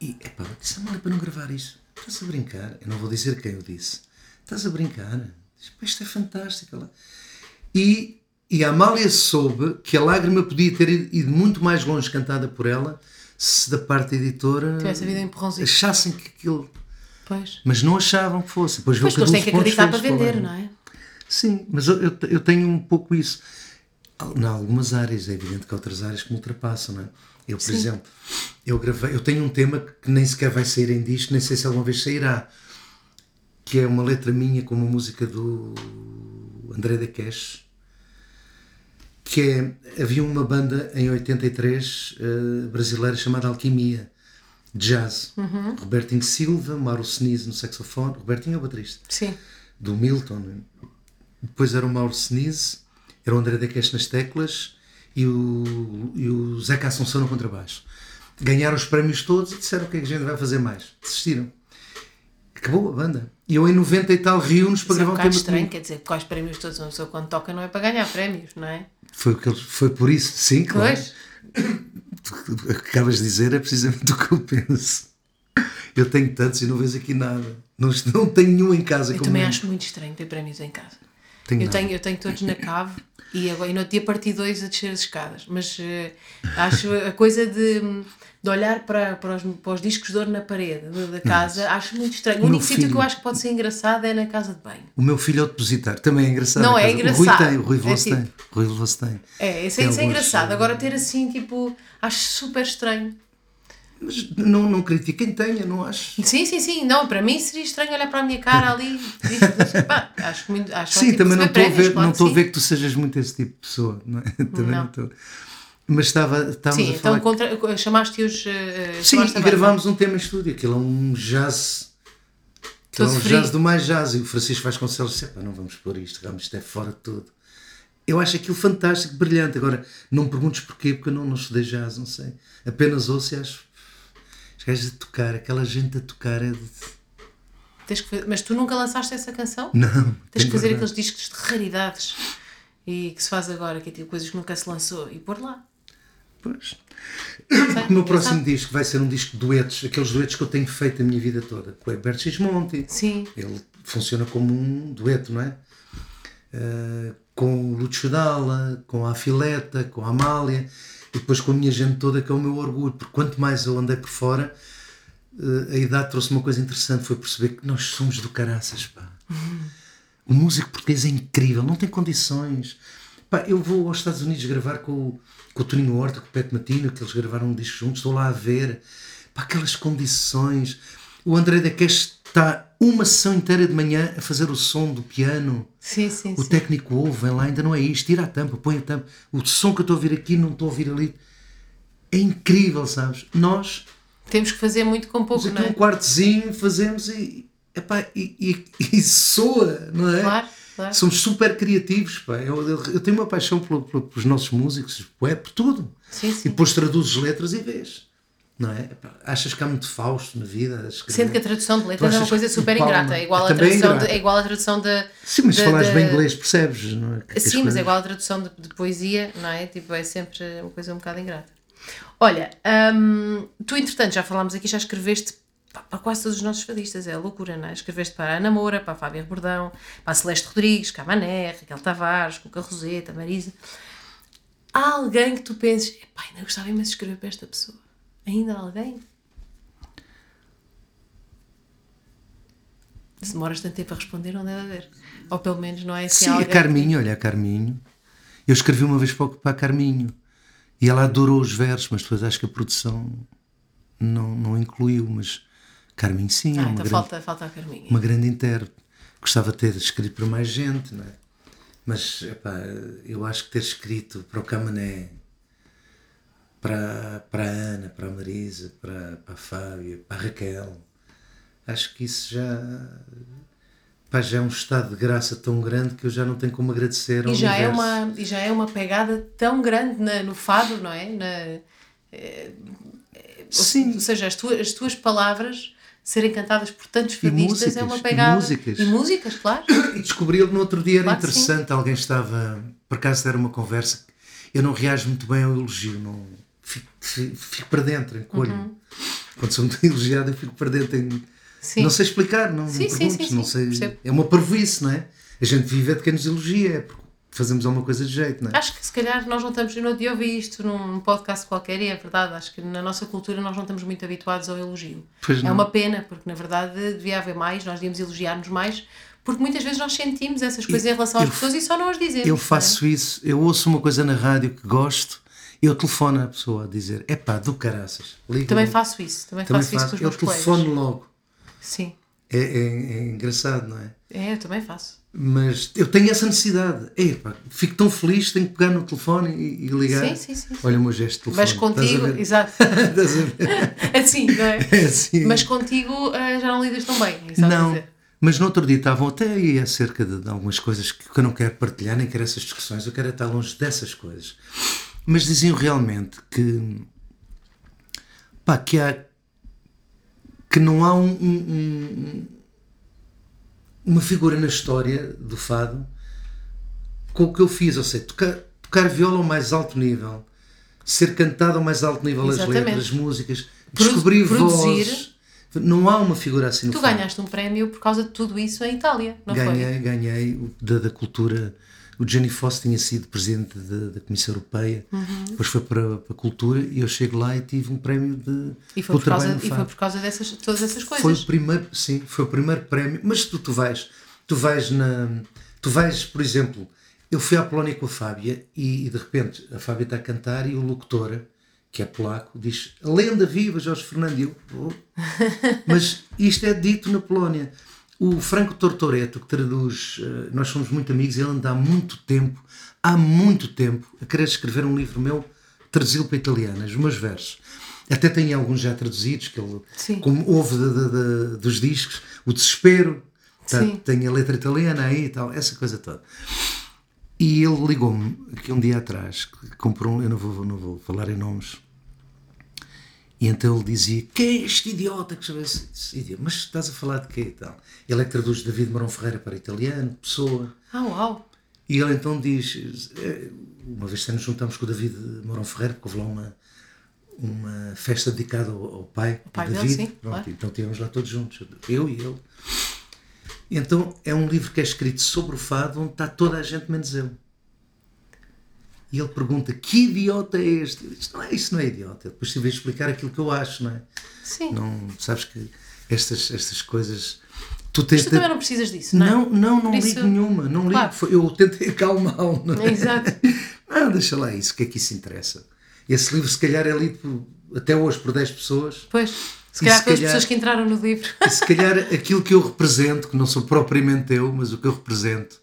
e epá, disse, Amália, para não gravar isto, estás a brincar? Eu não vou dizer quem eu disse. Estás a brincar? Diz, "Pá, Isto é fantástico. Ela- E, e a Amália soube que a lágrima podia ter ido muito mais longe cantada por ela se da parte da editora achassem que aquilo. Pois. Mas não achavam que fosse. Depois Pois, viu depois têm que acreditar para vender, falaram. não é? Sim, mas eu, eu, eu tenho um pouco isso. Em algumas áreas, é evidente que há outras áreas que me ultrapassam, não é? Eu, por exemplo, eu gravei, eu tenho um tema que nem sequer vai sair em disco, nem sei se alguma vez sairá, que é uma letra minha com uma música do André da Cash, que é, havia uma banda em 83 eh, brasileira chamada Alquimia, de jazz. Robertinho Silva, Mauro Senize no saxofone, Robertinho é o baterista Sim. do Milton. Depois era o Mauro Senize, era o André Deques nas teclas e o, e o Zeca Assunção no contrabaixo. Ganharam os prémios todos e disseram o que é que a gente vai fazer mais. Desistiram. Acabou a banda. E eu em 90 e tal rio-nos para Isso é um gravar um bocado tema estranho, comigo. quer dizer, quais prémios todos uma pessoa quando toca não é para ganhar prémios, não é? Foi, o que eles- foi por isso, sim, claro. O que acabas de dizer é precisamente o que eu penso. Eu tenho tantos e não vejo aqui nada. Não, não tenho nenhum em casa. Eu também é. acho muito estranho ter prémios em casa. Tenho eu, nada. tenho, eu tenho todos na cave e, agora, e no outro dia parti dois a descer as escadas. Mas eh, acho a coisa de, de olhar para, para, os, para os discos de ouro na parede da- casa, acho muito estranho. O meu único sítio que eu filho- acho que pode ser engraçado é na casa de banho. O meu filho é o depositário. Também é engraçado. Não, é. O engraçado. Rui tem, o Rui É tipo- tem. O Rui Veloso tem. É, isso, Tem é- isso é alguns, engraçado. Agora ter assim, tipo, acho super estranho. Mas não, não critico quem tenha, não acho. Sim, sim, sim. Não, para mim seria estranho olhar para a minha cara ali. <laughs> Pá, acho muito. Acho Sim, também não estou a ver, claro não que estou a ver que tu sejas muito esse tipo de pessoa. Não é? <laughs> Também Não. não estou. Mas estava, estávamos Sim, a falar. então contra, chamaste-os. eh, Sim, chamaste a e gravámos um tema em estúdio. Aquilo é um jazz. Aquilo é um frio. jazz do mais jazz. E o Francisco Vasconcelos disse: "Epá, não vamos pôr isto, realmente isto é fora de tudo. Eu acho aquilo fantástico, brilhante. Agora, não me perguntes porquê, porque eu não, não estudei jazz, não sei. Apenas ouço e acho. Os gajos a tocar, aquela gente a tocar é de. Que Mas tu nunca lançaste essa canção? Não. Tens que fazer aqueles discos de raridades e que se faz agora, que é tipo coisas que nunca se lançou e pôr lá. Pois. O meu próximo disco vai ser um disco de duetos, aqueles duetos que eu tenho feito a minha vida toda, com o Herbert Gismonti. Sim. Ele funciona como um dueto, não é? Uh, com o Lúcio Dalla, com a Afileta, com a Amália e depois com a minha gente toda, que é o meu orgulho, porque quanto mais eu andei por fora, uh, a idade trouxe uma coisa interessante, foi perceber que nós somos do caraças, pá. O músico português é incrível, não tem condições. Pá, eu vou aos Estados Unidos gravar com, o- com o Toninho Horta, com o Pet Matino, que eles gravaram um disco juntos, estou lá a ver. Pá, aquelas condições. O André da Cash está uma sessão inteira de manhã a fazer o som do piano. Sim, sim, O sim. técnico ouve, vem lá, ainda não é isto, tira a tampa, põe a tampa. O som que eu estou a ouvir aqui, não estou a ouvir ali. É incrível, sabes? Nós Temos que fazer muito com pouco, temos não aqui é? um quartozinho, fazemos e, epá, e, e, e soa, não é? Claro, claro. Somos super criativos, pá. Eu, eu, eu tenho uma paixão pelo- pelo- pelos nossos músicos, é por tudo. Sim, E sim. depois traduzes letras e vês. Não é? Achas que há muito Fausto na vida? escrever? Sendo que a tradução de letras é uma coisa que super o Palma ingrata. É igual, é tradução de, ingrata? é igual a tradução da. Sim, mas se da- falares da- bem inglês percebes, não é? Que Sim, mas coisas- é igual a tradução de, de poesia, não é? Tipo, é sempre uma coisa um bocado ingrata. Olha, hum, tu entretanto já falámos aqui, já escreveste pa- para quase todos os nossos fadistas, é a loucura, não é? Escreveste para a Ana Moura, para a Fábia Rebordão, para a Celeste Rodrigues, Camané, Raquel Tavares, Cuca Roseta, Marisa. Há alguém que tu penses, epá, ainda gostava imenso de escrever para esta pessoa. Ainda há alguém? Se demoras tanto tempo a responder, não deve haver. Ou pelo menos não é assim Sim, a. Carminho, olha, a Carminho. Eu escrevi uma vez para, para a Carminho e ela adorou os versos, mas depois acho que a produção não, não incluiu. Mas Carminho, sim, é Ah, uma, então grande, falta, falta uma grande intérprete. Gostava de ter escrito para mais gente, não é? Mas epá, eu acho que ter escrito para o Camané, para, para a Ana, para a Marisa, para, para a Fábia, para a Raquel, acho que isso já, pá, já é um estado de graça tão grande que eu já não tenho como agradecer ao E já, é universo. uma, e já é uma pegada tão grande na- no fado, não é? Na, ou- Sim. Ou seja, as tuas, as tuas palavras serem cantadas por tantos E fadistas músicas, é uma e pegada. músicas. E músicas, claro. <coughs> E descobri-lo no outro dia, era Claro interessante. Alguém estava, por acaso era uma conversa. Eu não reajo muito bem ao elogio, não, fico, fico, para dentro, encolho. Uhum. Quando sou muito <laughs> elogiado, eu fico para dentro. Em, Sim. Não sei explicar, não, Sim, não sim, perguntes, sim, não sim, sei. percebo. É uma parvoíce, não é? A gente vive é de quem nos elogia, é porque fazemos alguma coisa de jeito, não é? Acho que se calhar nós não estamos. Eu não ouvi isto num podcast qualquer e é verdade. Acho que na nossa cultura nós não estamos muito habituados ao elogio. Pois é não. uma pena, porque na verdade devia haver mais, nós devíamos elogiar-nos mais, porque muitas vezes nós sentimos essas coisas em relação às eu- pessoas e só não as dizemos. Eu é? faço isso, eu ouço uma coisa na rádio que gosto, eu telefono à pessoa a dizer: é pá, do caraças. Também faço isso. Também, Também faço isso faço. com os Eu meus colegas. telefono logo. Sim. É, é- é engraçado, não é? É, eu também faço. Mas eu tenho essa necessidade. Epá, fico tão feliz, tenho que pegar no telefone e, e ligar. Sim, sim, sim, sim. Olha o meu gesto de telefone. Mas contigo, exato. <laughs> <laughs> Assim, não é? É assim. Mas contigo eh, já não lidas tão bem. é não. Mas no outro dia estavam até aí acerca de, de algumas coisas que, que eu não quero partilhar, nem quero essas discussões, eu quero estar longe dessas coisas. Mas diziam realmente que pá, que há que não há um- um- um- uma figura na história do fado com o que eu fiz, ou seja, tocar, tocar viola ao mais alto nível, ser cantado ao mais alto nível as letras, as músicas, descobrir produzir. vozes. Não há uma figura assim no Tu fado. ganhaste um prémio por causa de tudo isso em Itália, não ganhei, foi? ganhei o da, da cultura. O Gianni Foss tinha sido presidente da, da Comissão Europeia, Uhum. depois foi para, para a cultura e eu chego lá e tive um prémio de E foi, por causa, e foi por causa dessas, todas essas Foi coisas. o primeiro, sim, foi o primeiro prémio. Mas tu, tu vais, tu vais na, tu vais, por exemplo, eu fui à Polónia com a Fábia e, e de repente a Fábia está a cantar e o locutor, que é polaco, diz lenda viva Jorge Fernando. E eu, "Oh." <laughs> mas isto é dito na Polónia. O Franco Tortoreto, que traduz, eh, nós somos muito amigos, ele anda há muito tempo, há muito tempo, a querer escrever um livro meu, traduzi-lo para italiano, os meus versos. Até tem alguns já traduzidos, que ele, Sim. como houve de- de- de- dos discos, o desespero, tá, tem a letra italiana aí e tal, essa coisa toda. E ele ligou-me aqui um dia atrás, que comprou, um- eu não vou, não vou falar em nomes, e então ele dizia: Quem é este idiota que chama idiota? Mas estás a falar de quê e tal? Ele é que traduz David Marão Ferreira para italiano, pessoa. Ah, uau! E ele então diz: eh, Uma vez nos juntamos com o David Marão Ferreira, porque houve lá uma, uma festa dedicada ao, ao pai, O pai do dele, David. sim, Pronto, claro. Então estivemos lá todos juntos, eu e ele. Então é um livro que é escrito sobre o fado, onde está toda a gente menos eu. E ele pergunta: Que idiota é este? Eu disse, não é, isso não é idiota. Depois tive a explicar aquilo que eu acho, não é? Sim. Não, sabes que estas, estas coisas. Tu tens tu de- também não precisas disso, não é? não, não, não Por ligo isso- nenhuma. Não ligo. Claro. Foi- Eu tentei acalmá-lo. não é? Exato. <laughs> Não, deixa lá isso. O que é que isso interessa? Esse livro, se calhar, é lido por- até hoje por 10 pessoas. Pois, se calhar pelas calhar- pessoas que entraram no livro. E se calhar <laughs> aquilo que eu represento, que não sou propriamente eu, mas o que eu represento,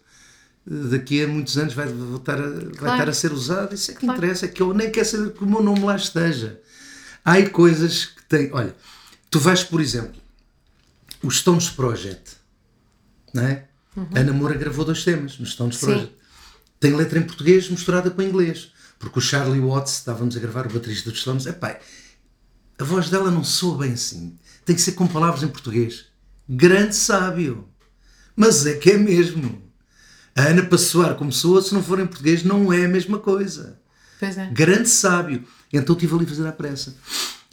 daqui a muitos anos vai voltar a, vai estar a ser usado. Isso é que Claro. interessa, é que eu nem quero saber que o meu nome lá esteja. Há aí coisas que têm. Olha, tu vais, por exemplo, o Stones Project, não é? A Ana Moura gravou dois temas no Stones Uhum. Sim. Project. Tem letra em português misturada com inglês. Porque o Charlie Watts, estávamos a gravar o baterista dos Stones, epá, a voz dela não soa bem assim. Tem que ser com palavras em português. Grande sábio. Mas é que é mesmo. A Ana, para soar como soa, se não for em português, não é a mesma coisa. Pois é. Grande sábio. Então estive ali a fazer à pressa.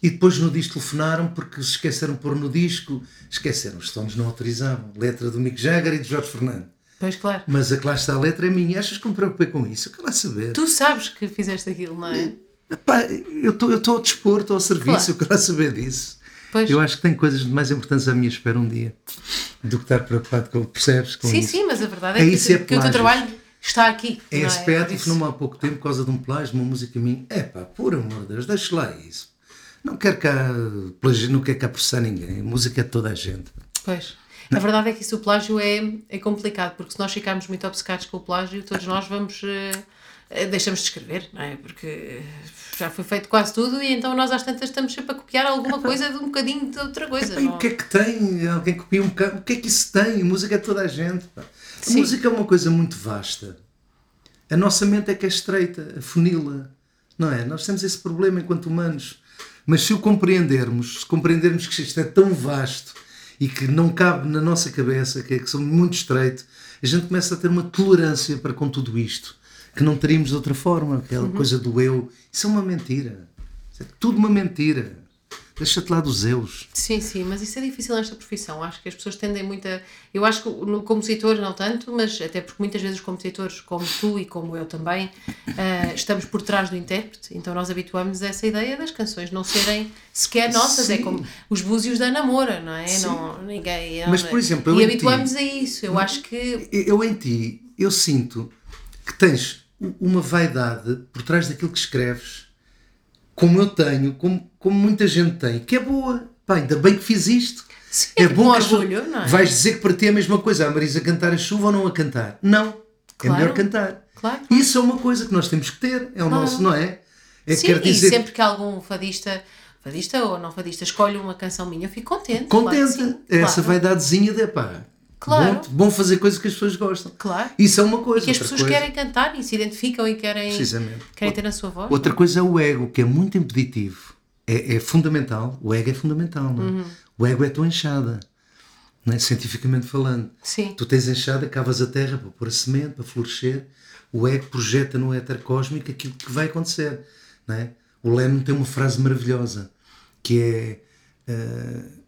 E depois no disco telefonaram porque se esqueceram de pôr no disco. Esqueceram, os Stones não autorizavam. Letra do Mick Jagger e de Jorge Fernando. Pois claro. Mas a que lá está a letra é minha. Achas que me preocupei com isso? Eu quero lá saber. Tu sabes que fizeste aquilo, não é? Epá, eu estou eu estou ao dispor, estou ao serviço, Claro. eu quero lá saber disso. Pois. Eu acho que tem coisas mais importantes à minha espera um dia do que estar preocupado com percebes com Sim, isso. sim, mas a verdade é, É que, isso, é que o teu trabalho está aqui. É não esse é? pé, telefonou-me há pouco tempo por causa de um plágio, uma música minha. É pá, por amor de Deus, deixa lá isso. Não quero cá, não quero cá processar ninguém. A música é de toda a gente. Pois. A verdade é que isso o plágio é, é complicado, porque se nós ficarmos muito obcecados com o plágio, todos nós vamos. Uh, deixamos de escrever, não é? Porque já foi feito quase tudo e então nós às tantas estamos sempre a copiar alguma coisa de um bocadinho de outra coisa. Epá, o que é que tem? Alguém copia um bocado. O que é que isso tem? A música é toda a gente. Pá. A Sim. música é uma coisa muito vasta. A nossa mente é que é estreita, funila. Não é? Nós temos esse problema enquanto humanos. Mas se o compreendermos, se compreendermos que isto é tão vasto e que não cabe na nossa cabeça, que é que somos muito estreito, a gente começa a ter uma tolerância para com tudo isto, que não teríamos de outra forma, aquela uhum. coisa do eu. Isso é uma mentira. Isso é tudo uma mentira. Deixa-te lá dos eus. Sim, sim, mas isso é difícil nesta profissão. Acho que as pessoas tendem muito a. Eu acho que no compositor não tanto, mas até porque muitas vezes os compositores, como tu e como eu também, uh, estamos por trás do intérprete, então nós habituamos a essa ideia das canções não serem sequer nossas. É sim. É como os búzios da namora, não é? Não, ninguém. Mas, por exemplo, E habituamos ti, a isso. Eu acho que. Eu em ti, eu sinto que tens uma vaidade por trás daquilo que escreves como eu tenho, como, como muita gente tem, que é boa. Pá, ainda bem que fiz isto. Sim, é bom que orgulho, não é? Vais dizer que para ti é a mesma coisa, a Marisa cantar a chuva ou não a cantar? Não. É claro. É melhor cantar. Claro. Isso é uma coisa que nós temos que ter, é o claro. nosso, não é? é Sim, dizer... e sempre que algum fadista fadista ou não fadista escolhe uma canção minha, eu fico contente. Contente. Claro é essa vaidadezinha de pá. Claro. Bom, bom, fazer coisas que as pessoas gostam. Claro. Isso é uma coisa. E que as pessoas coisa... querem cantar e se identificam e querem, querem ter a sua voz. Outra coisa é o ego, que é muito impeditivo. É, é fundamental. O ego é fundamental. Não é? Uhum. O ego é a tua enxada. Não é? Cientificamente falando. Sim. Tu tens enxada, cavas a terra para pôr a semente, para florescer. O ego projeta no éter cósmico aquilo que vai acontecer. Não é? O Lennon tem uma frase maravilhosa que é uh,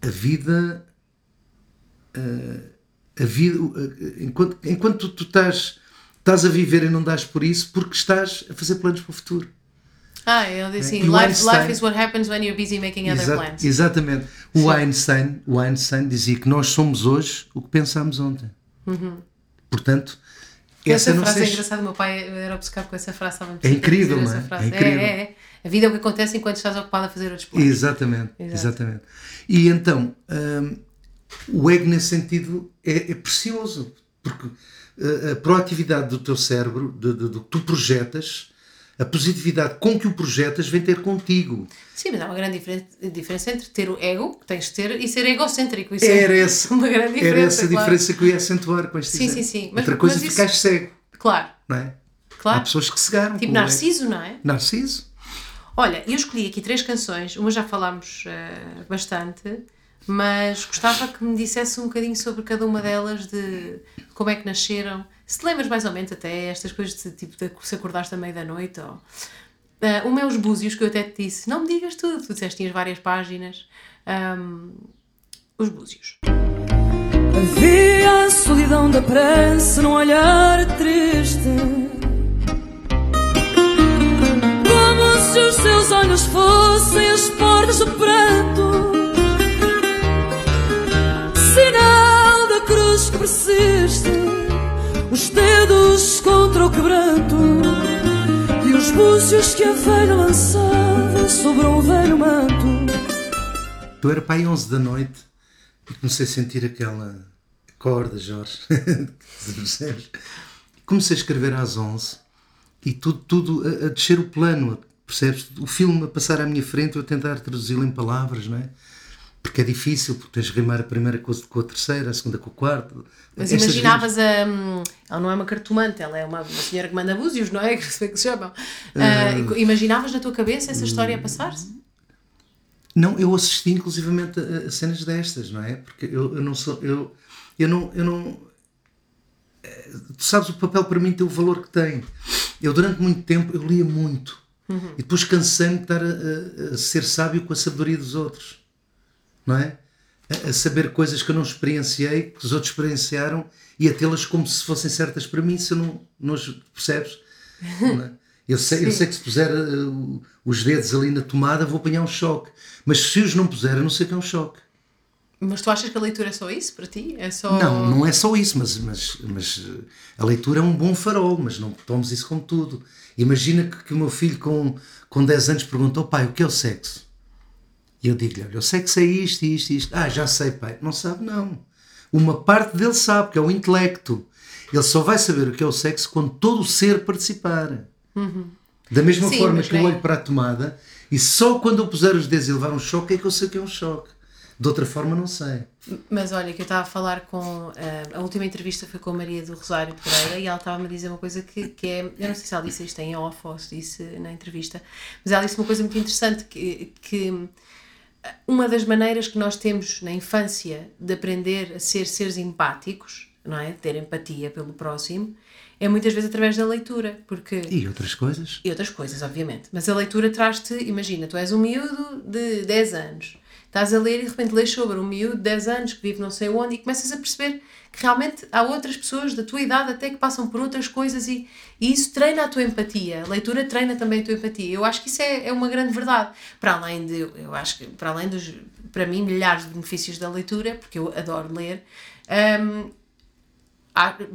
a vida a vida, enquanto, enquanto tu, estás, estás a viver e não dás por isso, porque estás a fazer planos para o futuro. Ah, ele diz assim, life, life is what happens when you're busy making other exa plans. Exatamente. O Einstein, o Einstein dizia que nós somos hoje o que pensámos ontem. Uhum. Portanto, essa, essa frase é engraçada, meu pai era obcecado com essa frase. É incrível, não é? É, incrível. É, é, A vida é o que acontece enquanto estás ocupado a fazer outros planos. Exatamente, Exato. exatamente. E então, hum, o ego nesse sentido é, é precioso, porque a, a, proatividade do teu cérebro, do que tu projetas, a positividade com que o projetas vem ter contigo. Sim, mas há uma grande diferença entre ter o ego, que tens de ter, e ser egocêntrico. Isso era, é essa, uma grande diferença, era essa claro. diferença que eu ia acentuar com este Sim, sim, sim. Mas, Outra coisa é ficar cego. Claro. Não é? Claro. Há pessoas que cegaram. Tipo Narciso, não é? Narciso. Olha, eu escolhi aqui três canções, uma já falámos uh, bastante, mas gostava que me dissesse um bocadinho sobre cada uma delas, de como é que nasceram. Se lembras mais ou menos até estas coisas de tipo de se acordaste à meia da noite ou. Uh, é os búzios que eu até te disse, não me digas tudo, tu disseste tinhas várias páginas. Um, os búzios. Havia a solidão da pressa num olhar triste. Como se os seus olhos fossem as portas do pranto. Persiste, os dedos contra o quebranto e os búzios que a velha lançava sobre um velho manto. Tu era pai 11 da noite e comecei a sentir aquela corda, Jorge, <laughs> Comecei a escrever às 11 e tudo, tudo a, a descer o plano, percebes? O filme a passar à minha frente, eu a tentar traduzi-lo em palavras, não é? Porque é difícil, porque tens de rimar a primeira com a terceira, a segunda com a quarta. Mas Estas imaginavas a. Hum, ela não é uma cartomante, ela é uma, uma senhora que manda búzios, não é? <laughs> Que se chamam. Uh, uh, imaginavas na tua cabeça essa história a passar-se? Não, eu assisti inclusivamente a, a, cenas destas, não é? Porque eu, eu não sou. Eu, eu não. Eu não eh, tu sabes, o papel para mim tem o valor que tem. Eu, durante muito tempo, eu lia muito. Uhum. E depois cansei-me de estar a, a, a ser sábio com a sabedoria dos outros não é? A, saber coisas que eu não experienciei, que os outros experienciaram e a tê-las como se fossem certas para mim, se eu não, não percebes? Não é? eu, sei, eu sei que se puser uh, os dedos ali na tomada vou apanhar um choque, mas se os não puser, eu não sei que é um choque. Mas tu achas que a leitura é só isso para ti? É só... Não, não é só isso, mas, mas, mas eh, a leitura é um bom farol, mas não tomes isso como tudo. Imagina que, que o meu filho com, com 10 anos perguntou, pai, o que é o sexo? E eu digo-lhe: Olha, eu sei que sei isto, isto, isto. Ah, já sei, pai. Não sabe, não. uma parte dele sabe, que é o intelecto. Ele só vai saber o que é o sexo quando todo o ser participar. Da mesma Sim, forma que eu bem- olho para a tomada e só quando eu puser os dedos e levar um choque é que eu sei que é um choque. De outra forma, não sei. Mas olha, que eu estava a falar com. eh, a última entrevista foi com a Maria do Rosário Pereira e ela estava-me a dizer uma coisa que, que é. Eu não sei se ela disse isto em off ou se disse na entrevista, mas ela disse uma coisa muito interessante: que, que uma das maneiras que nós temos na infância de aprender a ser seres empáticos, não é? Ter empatia pelo próximo, é muitas vezes através da leitura, porque E outras coisas? e outras coisas, obviamente. Mas a leitura traz-te, imagina, tu és um miúdo de 10 anos, estás a ler e de repente lês sobre um miúdo de 10 anos que vive não sei onde e começas a perceber que realmente há outras pessoas da tua idade até que passam por outras coisas e, e isso treina a tua empatia. A leitura treina também a tua empatia. Eu acho que isso é, é uma grande verdade. Para além de, eu acho que, para além dos, para mim, milhares de benefícios da leitura, porque eu adoro ler, ah,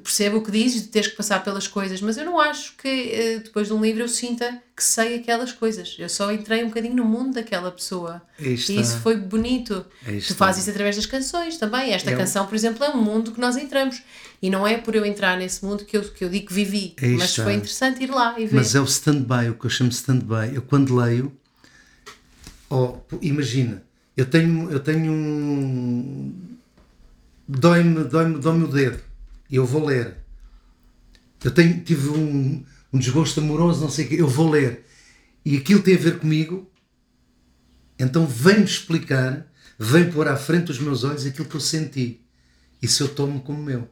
percebo o que dizes de teres que passar pelas coisas, mas eu não acho que eh, depois de um livro eu sinta que sei aquelas coisas. Eu só entrei um bocadinho no mundo daquela pessoa. Aí E isso foi bonito. Aí Tu fazes isso através das canções também. Esta É um- canção, por exemplo, é um mundo que nós entramos. E não é por eu entrar nesse mundo que eu, que eu digo que vivi. Aí mas foi interessante ir lá e ver. Mas é o stand-by, o que eu chamo de stand-by. Eu quando leio, oh, imagina, eu tenho, eu tenho um. Dói-me dói dói o dedo eu vou ler. Eu tenho, tive um, um desgosto amoroso, não sei o quê, eu vou ler. E aquilo tem a ver comigo, então vem-me explicar, vem pôr à frente dos meus olhos aquilo que eu senti. Isso eu tomo como meu.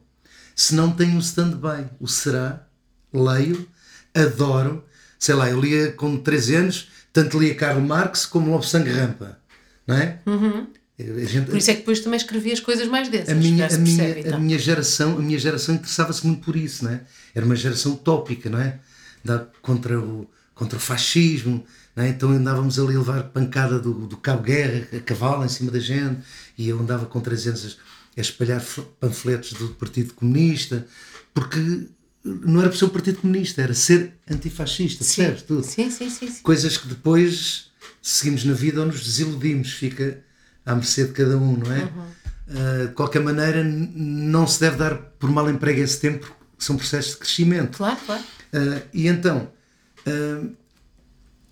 Se não tenho um stand-by, o será, leio, adoro. Sei lá, eu lia com 13 anos, tanto lia Karl Marx como Lobo Sangue Rampa. Não é? A gente- Por isso é que depois também escrevi as coisas mais densas. a minha, a minha, percebe, a então. minha geração, a minha geração interessava-se muito por isso, não é? Era uma geração utópica, não é? Da, contra, o, contra o fascismo, não é? Então andávamos ali a levar pancada do, do Cabo Guerra, a cavalo em cima da gente, e eu andava com 300 a, a espalhar panfletos do Partido Comunista, porque não era por ser o Partido Comunista, era ser antifascista, percebes tudo? Sim, sim, sim, sim. coisas que depois seguimos na vida ou nos desiludimos, fica à mercê de cada um, não é? Ah, de qualquer maneira, não se deve dar por mal emprego esse tempo, porque são processos de crescimento. Claro, claro. Ah, e então, ah,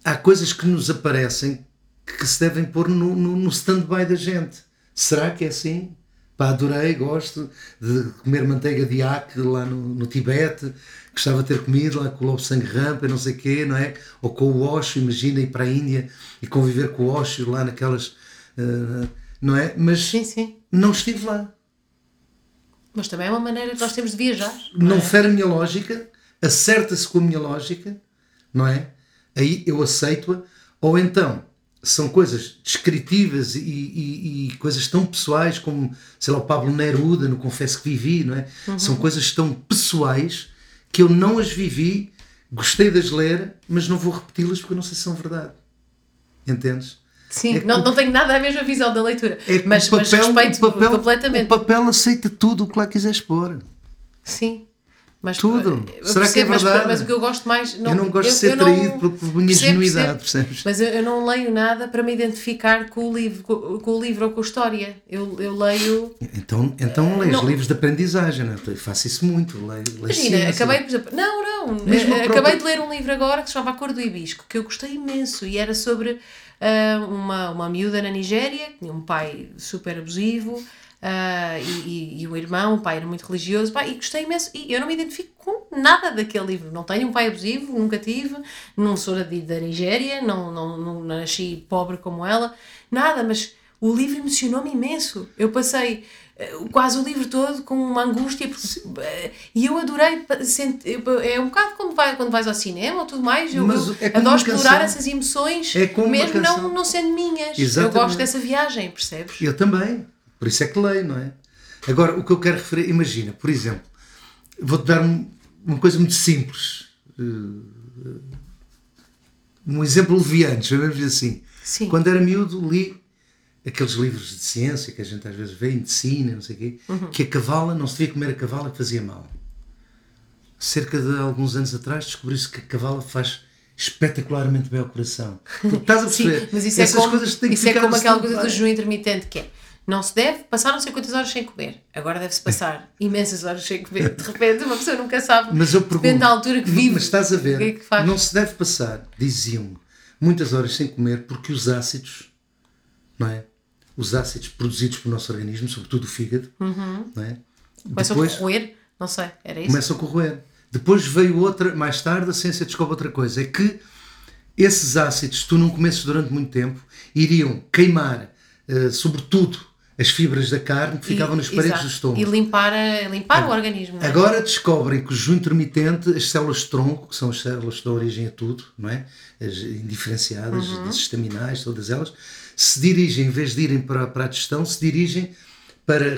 há coisas que nos aparecem que se devem pôr no, no, no stand-by da gente. Será que é assim? Pá, adorei, gosto de comer manteiga de iaque lá no, no Tibete, gostava de ter comido lá com o lobo sangue rampa, e não sei o quê, não é? Ou com o Osho, imagina ir para a Índia e conviver com o Osho lá naquelas. Ah, não é? Mas Sim, sim. não estive lá. Mas também é uma maneira que nós temos de viajar. não é? fere a minha lógica, acerta-se com a minha lógica, não é? Aí eu aceito-a, ou então são coisas descritivas e, e- e coisas tão pessoais como, sei lá, o Pablo Neruda no Confesso que Vivi, não é? São coisas tão pessoais que eu não as vivi, gostei de as ler, mas não vou repeti-las porque eu não sei se são verdade. Entendes? Sim, É não, não tenho nada a mesma visão da leitura. É mas, o mas papel, respeito o papel, completamente. O papel aceita tudo o que lá quiseres pôr. Sim. Mas, Tudo. eu Será que é percebo, mas- verdade? Mas, o que eu gosto mais. eu não gosto de ser eu não- traído por, minha Percebo, ingenuidade, percebo. percebes? Mas eu, eu não leio nada para me identificar com o livro, com, com o livro ou com a história. Eu, eu leio. Então, então lês não. livros de aprendizagem, não é? Eu faço isso muito. Leio, leio Imagina, ciência. acabei, por exemplo. Não, não. Mesmo eh, acabei própria- de ler um livro agora que se chama A Cor do Hibisco, que eu gostei imenso e era sobre uma, uma miúda na Nigéria que tinha um pai super abusivo. ah, e, e, e o irmão, o pai era muito religioso, pá, e gostei imenso. E eu não me identifico com nada daquele livro. Não tenho um pai abusivo, nunca tive, não sou da, da Nigéria, não, não, não nasci pobre como ela, nada, mas o livro emocionou-me imenso. Eu passei eh, quase o livro todo com uma angústia porque, eh, e eu adorei é um bocado quando, vai, quando vais ao cinema ou tudo mais eu, Mas é como adoro explorar essas emoções É como mesmo não, não sendo minhas Exatamente. eu gosto dessa viagem percebes? Eu também. Por isso é que leio, não é? Agora, o que eu quero referir, imagina, por exemplo, vou-te dar um- uma coisa muito simples. eh, Um exemplo leviano, chamemos assim. Sim. Quando era miúdo, li aqueles livros de ciência que a gente às vezes vê, em medicina, não sei o quê, Uhum. que a cavala, não se devia comer a cavala que fazia mal. Cerca de alguns anos atrás descobriu-se que a cavala faz espetacularmente bem ao coração. Estás a <laughs> Sim, perceber? mas isso Essas é como, coisas têm que isso é como aquela coisa do jejum intermitente que é Não se deve passar não sei quantas horas sem comer. Agora deve-se passar imensas horas sem comer. De repente, uma pessoa nunca sabe. Mas eu pergunto, depende da altura que vive. Mas estás a ver, que é que não se deve passar, diziam muitas horas sem comer porque os ácidos, não é? Os ácidos produzidos pelo nosso organismo, sobretudo o fígado, não é? Começam a corroer? Não sei, era isso? começam a corroer. Depois veio outra, mais tarde a ciência descobre outra coisa, é que esses ácidos, se tu não comesses durante muito tempo, iriam queimar, eh, sobretudo, as fibras da carne que ficavam E- nas paredes exato. do estômago. E limpar, limpar o organismo. é? Agora descobrem que o jejum intermitente, as células de tronco, que são as células que dão origem a tudo, não é? As indiferenciadas, Uhum. as estaminais, todas elas, se dirigem, em vez de irem para, para a digestão, se dirigem para,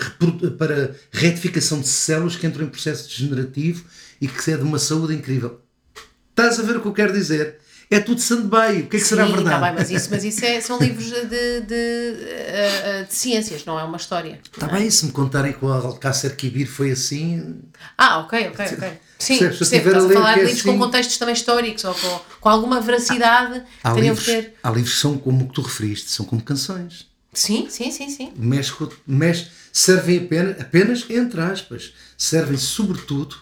para retificação de células que entram em processo degenerativo e que é de uma saúde incrível. Estás a ver o que eu quero dizer? É tudo stand-by. O que é que será Sim, verdade? Tá bem, mas isso, mas isso é- são livros de, de, de, eh, eh, de ciências, não é uma história. Está bem, se me contarem que o Alcácer Quibir foi assim, Ah, ok, ok, ok. Sim, Percebes? Se estiver Estás a a falar de é livros assim- com contextos também históricos ou com, com alguma veracidade. há teriam livros, que ter. há livros que são como o que tu referiste, são como canções. Sim, sim, sim, sim. mexe, servem apenas, apenas, entre aspas, servem sobretudo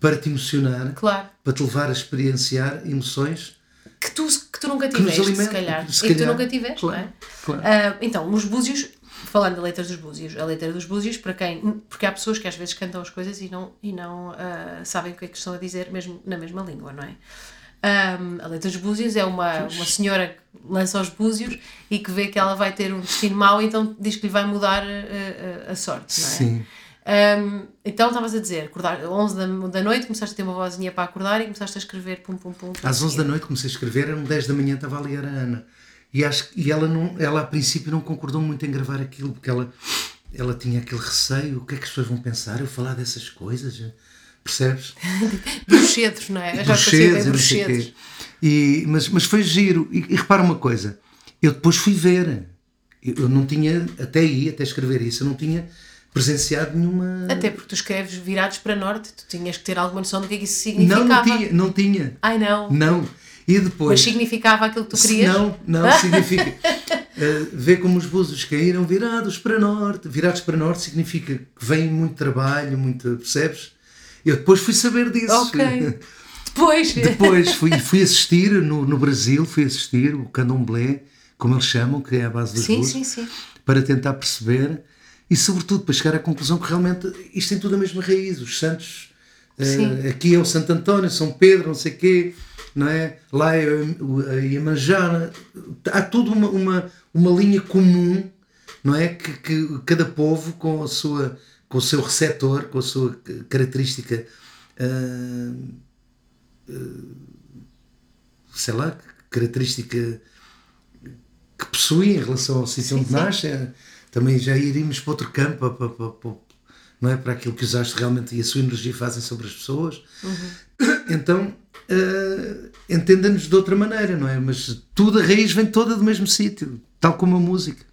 para te emocionar, Claro. para te levar a experienciar emoções Que tu, que tu nunca tiveste, se calhar. se e que tu calhar. nunca tiveste, Claro, é? claro. Ah, então, os búzios, falando da letra dos búzios, a letra dos búzios, para quem. Porque há pessoas que às vezes cantam as coisas e não, e não ah, sabem o que é que estão a dizer mesmo na mesma língua, não é? Ah, a letra dos búzios é uma, uma senhora que lança os búzios e que vê que ela vai ter um destino mau, então diz que lhe vai mudar ah, ah, a sorte, não é? Sim. Um, então estavas a dizer, acordar 11 da, da noite, começaste a ter uma vozinha para acordar e começaste a escrever pum pum pum. pum Às 11 da noite comecei a escrever, eram 10 da manhã estava a ligar a Ana. E, acho, e ela, não, ela a princípio não concordou muito em gravar aquilo, porque ela, ela tinha aquele receio, o que é que as pessoas vão pensar, eu falar dessas coisas, percebes? <laughs> Bruxedos, não é? Eu já Bruxedos, e não bruxedos. E, mas, mas foi giro. E, e repara uma coisa, eu depois fui ver. Eu, eu não tinha, até aí, até escrever isso, eu não tinha presenciado nenhuma. Até porque tu escreves virados para norte, tu tinhas que ter alguma noção do que é que isso não, significava. não tinha, não tinha. Ai não. Não. E depois. Mas significava aquilo que tu querias? Não, não, <laughs> significa. uh, vê como os búzios caíram virados para norte. Virados para norte significa que vem muito trabalho, muito. Percebes? Eu depois fui saber disso. Ok. <laughs> Depois. Depois fui, fui assistir no, no Brasil, fui assistir o candomblé, como eles chamam, que é a base das Sim, luzes, sim, sim. para tentar perceber e, sobretudo, para chegar à conclusão que realmente isto tem tudo a mesma raiz. Os santos, Sim. aqui é o Santo António, São Pedro, não sei o quê, não é? lá é a Iemanjá, há tudo uma, uma, uma linha comum, não é? Que, que cada povo com a sua com o seu receptor, com a sua característica ah, sei lá, que característica que possui em relação ao sítio onde sim. nasce, é- também já iríamos para outro campo, para, para- para- não é? para aquilo que os astros realmente e a sua energia fazem sobre as pessoas. Então, eh, entenda-nos de outra maneira, não é? Mas tudo, a raiz vem toda do mesmo sítio, tal como a música.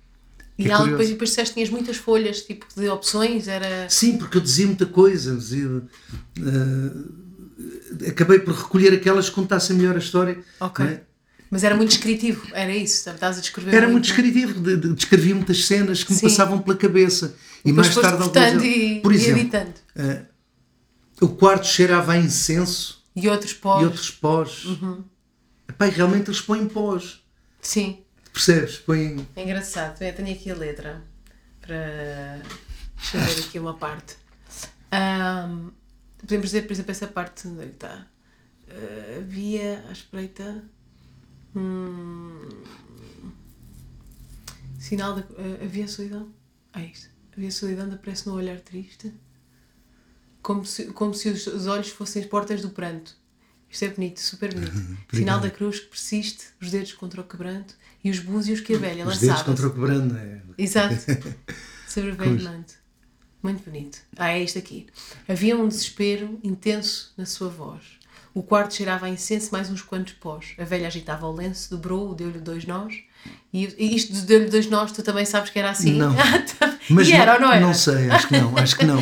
E É ela, depois, depois disseste tinhas muitas folhas, tipo de opções, era. Sim, porque eu dizia muita coisa. Dizia, eh, acabei por recolher aquelas que contassem melhor a história. Ok. é? Mas era muito descritivo, era isso, estás a descrever. Era muito descritivo, de- de- descrevia muitas cenas que me Sim. passavam pela cabeça. E Depois mais tarde, algumas- e, por e exemplo, editando. o quarto cheirava a incenso E outros pós. e outros pós. Uhum. E realmente eles põem pós. Sim. Percebes? Põem. É engraçado, eu tenho aqui a letra para ver aqui uma parte. Ahm, podemos dizer, por exemplo, essa parte onde ele está. Ah, havia à espreita. hum, sinal de. ah, havia solidão? Ah, isto. Havia solidão aparece no olhar triste. Como se, como se os, os olhos fossem as portas do pranto. Isto é bonito, super bonito. <laughs> Sinal da cruz que persiste, os dedos contra o quebranto e os búzios que a velha Os dedos lançava. contra o quebrando. É. Exato. <laughs> Sobre o velho manto. Muito bonito. Ah, é este aqui. Havia um desespero intenso na sua voz. O quarto cheirava a incenso mais uns quantos pós. A velha agitava o lenço, dobrou-o, deu-lhe dois nós. E, e isto de deu-lhe dois nós, tu também sabes que era assim? Não. <laughs> Ah. Mas e era ou não era? Não sei, acho que não, acho que não.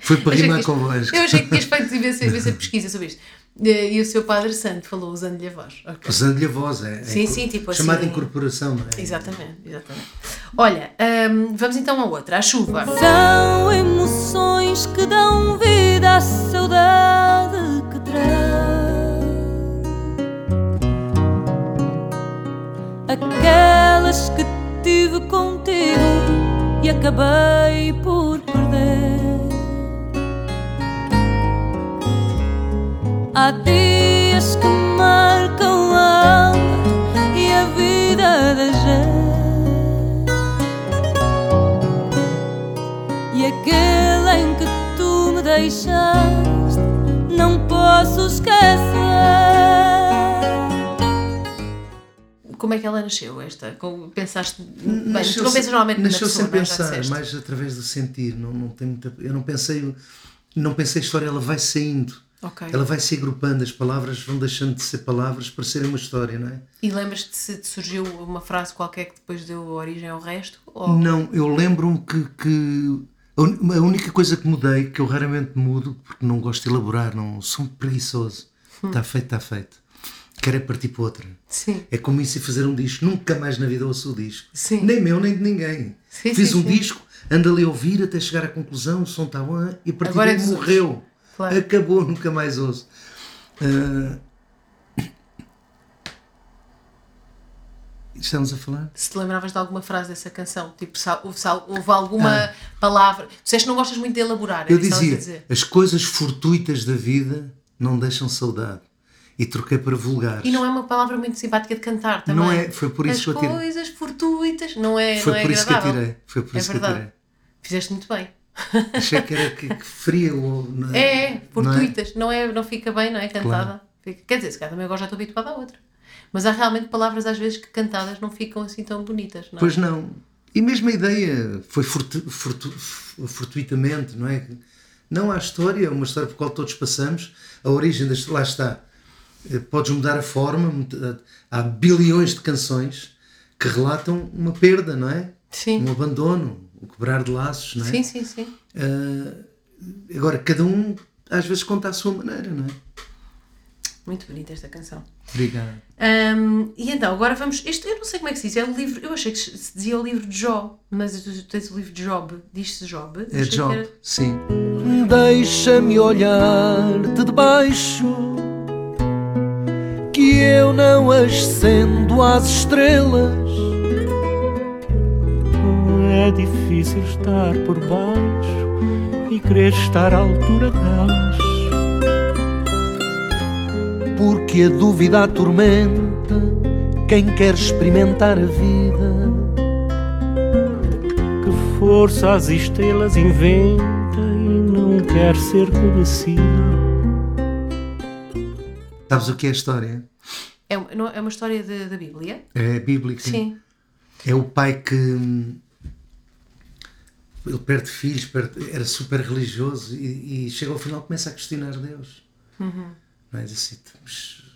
Foi para rimar com voz. Eu achei que tinhas feito imensa, <laughs> imensa pesquisa sobre isto. E o seu Padre Santo falou usando-lhe a voz. Okay. Usando-lhe a voz, é. é Sim, sim, tipo chamada assim. incorporação, não é? Exatamente, exatamente. Olha, hum, vamos então a outra, a chuva. São emoções que dão vida à saudade Aquelas que tive contigo e acabei por perder. Há dias que marcam a alma e a vida da gente. E aquele em que tu me deixaste, não posso esquecer. Como é que ela nasceu, esta? Como pensaste. Bem, Nasceu não pensas normalmente na nasceu pessoa, sem pensar, mais através do sentir. Não, não tem muita, eu não pensei, não pensei a história, ela vai saindo. Ok. Ela vai se agrupando, as palavras vão deixando de ser palavras para serem uma história, não é? E lembras-te se te surgiu uma frase qualquer que depois deu origem ao resto? Ou... Não, eu lembro-me que, que a única coisa que mudei, que eu raramente mudo, porque não gosto de elaborar, não sou preguiçoso. Hum. Está feito, está feito. Quero é partir para outra. Sim. É como isso e fazer um disco. Nunca mais na vida ouço o disco. Sim. Nem meu, nem de ninguém. Sim, Fiz um disco, ando ali a ouvir até chegar à conclusão, o som está bom e a partir Agora é daí outros. morreu. Claro. Acabou, nunca mais ouço. Ah, Estamos a falar? Se te lembravas de alguma frase dessa canção, tipo, houve, houve alguma palavra. Tu disseste que não gostas muito de elaborar, Ah. Eu a dizia, as coisas fortuitas da vida não deixam saudade. E troquei para vulgares. E não é uma palavra muito simpática de cantar também. Não é, foi por isso As que eu tirei. coisas fortuitas, não é, Foi não é por isso que eu agradável. tirei. Foi por é isso que eu verdade. tirei. Fizeste muito bem. Achei que era que, que fria o. <laughs> não É, é, não fortuitas. Não, é, não fica bem, não é? Cantada. Fica- Quer dizer, se calhar também agora já estou habituada a outra. Mas há realmente palavras às vezes que cantadas não ficam assim tão bonitas, não é? Pois não. E mesmo a ideia foi fortu, fortu, fortuitamente, não é? Não há história, é uma história por qual todos passamos. A origem das. Lá está. Eh, Podes mudar a forma, muda- há bilhões de canções que relatam uma perda, não é? Sim. Um abandono, o quebrar de laços, não é? Sim, sim, sim. Ah, agora, cada um às vezes conta à sua maneira, não é? Muito bonita esta canção. Obrigado. Hum, e então, agora vamos. Este, eu não sei como é que se diz. É o livro. Eu achei que se dizia o livro de Jó, mas tu tens o livro de Job. Diz-se Job. É Job, era- sim. Deixa-me olhar-te de baixo, que eu não ascendo às estrelas. É difícil estar por baixo e querer estar à altura delas. Porque a dúvida atormenta quem quer experimentar a vida. Que força as estrelas inventa e não quer ser conhecida. Sabes o que é a história? É, uma- não- é uma história da Bíblia? É bíblica. Sim. É o pai que. Ele perde filhos, perde- era super religioso e, e chega ao final começa a questionar Deus. Não é? Diz assim: "Mas eu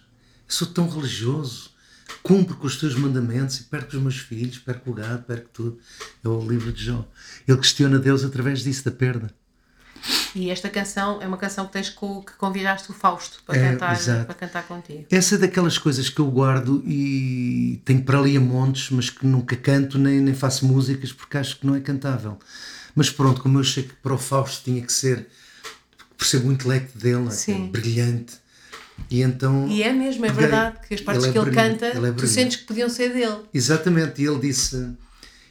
sou tão religioso, cumpro com os teus mandamentos e perco os meus filhos, perco o gado, perco tudo. É o livro de Jó. Ele questiona Deus através disso, da perda. E esta canção é uma canção que tens com, que convidaste o Fausto para, É, cantar, exato. para cantar contigo. Essa é daquelas coisas que eu guardo e tenho para ali a montes, mas que nunca canto nem, nem faço músicas porque acho que não é cantável. Mas pronto, como eu achei que para o Fausto tinha que ser, percebo o intelecto dele, é Sim. brilhante. E então. E é mesmo, é verdade, que as partes é que ele canta, ele é tu sentes que podiam ser dele. Exatamente, e ele disse.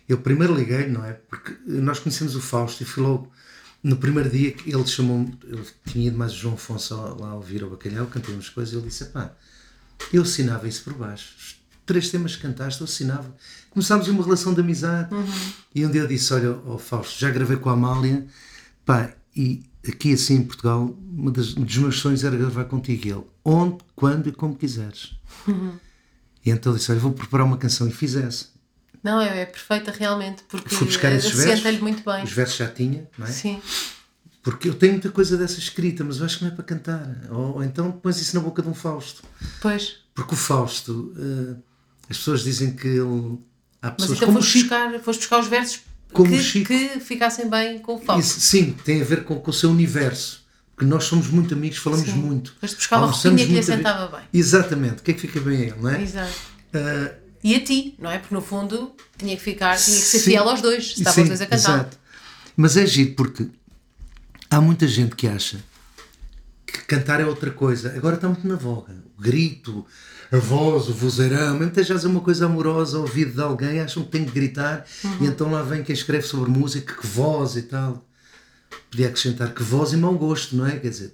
Eu primeiro liguei, não é? Porque nós conhecemos o Fausto e foi logo no primeiro dia que ele chamou-me. Eu tinha ido mais o João Afonso lá ouvir ao Bacalhau, cantei umas coisas ele disse: pá, eu assinava isso por baixo. Os três temas que cantaste, eu assinava. Começámos uma relação de amizade. E um dia eu disse: Olha, ó Fausto, já gravei com a Amália, pá, e aqui assim em Portugal, uma das, um dos meus sonhos era gravar contigo. E ele: Onde, quando e como quiseres. E então eu disse: Olha, vou preparar uma canção e fiz essa. Não, é, é perfeita realmente, porque Fui buscar esses versos. muito bem. Os versos já tinha, não é? Sim. Porque eu tenho muita coisa dessa escrita, mas eu acho que não é para cantar. Ou, ou então pões isso na boca de um Fausto. Pois. Porque o Fausto, eh, as pessoas dizem que ele. Há Mas pessoas então como foste Chico. buscar, foste buscar os versos que, que ficassem bem com o Fausto. Isso, sim, tem a ver com, com o seu universo. que nós somos muito amigos, falamos Sim. muito. Buscar uma Almoçamos roupinha que lhe a sentava bem. Exatamente, o que é que fica bem a ele, não é? Exato. Ah, E a ti, não é? Porque no fundo tinha que ficar, tinha que ser Sim. fiel aos dois, se estavam os dois a cantar. Exato. Mas é giro porque há muita gente que acha que cantar é outra coisa. Agora está muito na voga. O grito, a voz, o vozeirão, mesmo que estejas a uma coisa amorosa ao ouvido de alguém, acham que tem que gritar Uhum. e então lá vem quem escreve sobre música, que voz e tal. Podia acrescentar que voz e mau gosto, não é? Quer dizer,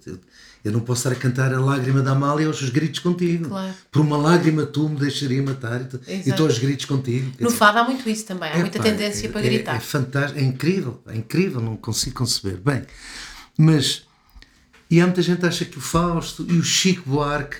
eu, não posso estar a cantar a lágrima da Amália aos gritos contigo. Claro. Por uma lágrima tu me deixaria matar e tu- e estou aos gritos contigo. Quer No dizer, fado há muito isso também, há muita Epá, tendência é- para é- gritar. É, fantástico, é incrível, é incrível, não consigo conceber. Bem, mas. E há muita gente que acha que o Fausto e o Chico Buarque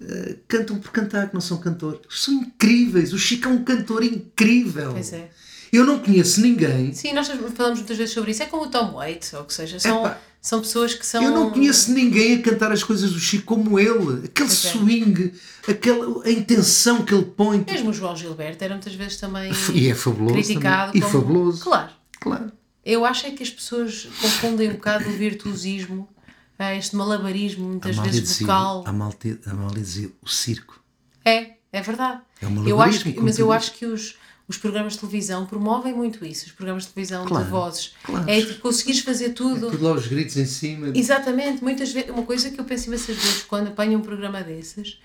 eh, cantam por cantar, que não são cantores. São incríveis. O Chico é um cantor incrível. Pois é. Eu não conheço ninguém. Sim, nós falamos muitas vezes sobre isso. É como o Tom Waits, ou o que seja. São, Epá. São pessoas que são. Eu não conheço ninguém a cantar as coisas do Chico como ele. Aquele Pois é. swing, aquela, a intenção que ele põe. Mesmo o João Gilberto era muitas vezes também E é fabuloso. criticado. também. E como- fabuloso. Claro. Claro. Eu acho é que as pessoas confundem um bocado o virtuosismo, eh, este malabarismo, muitas vezes dizia, vocal. Amália, Amália dizia o circo. É, é verdade. É um eu malabarismo, acho que, mas eu acho que os, os programas de televisão promovem muito isso, os programas de televisão Claro, de vozes. claro. É tipo, conseguires fazer tudo. Tudo lá os gritos em cima. Exatamente, muitas vezes, uma coisa que eu penso imensas vezes quando apanho um programa desses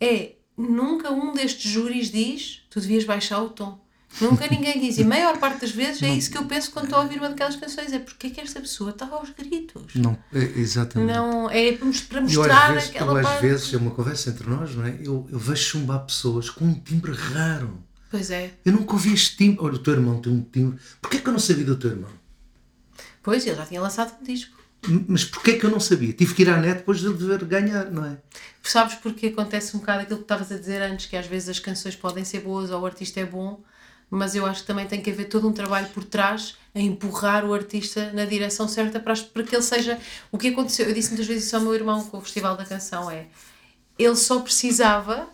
é nunca um destes júris diz tu devias baixar o tom. Nunca ninguém diz. E a maior parte das vezes é isso que eu penso quando estou a ouvir uma daquelas canções: é porque é que esta pessoa está aos gritos. Não, é, exatamente. Não, é para mos- para eu mostrar às vezes, aquela eu, às parte. vezes, é uma conversa entre nós, não é? Eu, eu vejo chumbar pessoas com um timbre raro. Pois é. Eu nunca ouvi este timbre. Olha, o teu irmão tem um timbre. Porquê que eu não sabia do teu irmão? Pois, ele já tinha lançado um disco. Mas porquê que eu não sabia? Tive que ir à net depois de ele dever ganhar, não é? Sabes porque acontece um bocado aquilo que estavas a dizer antes, que às vezes as canções podem ser boas ou o artista é bom, mas eu acho que também tem que haver todo um trabalho por trás a empurrar o artista na direção certa para, para que ele seja. O que aconteceu, eu disse muitas vezes isso ao meu irmão com o Festival da Canção: é ele só precisava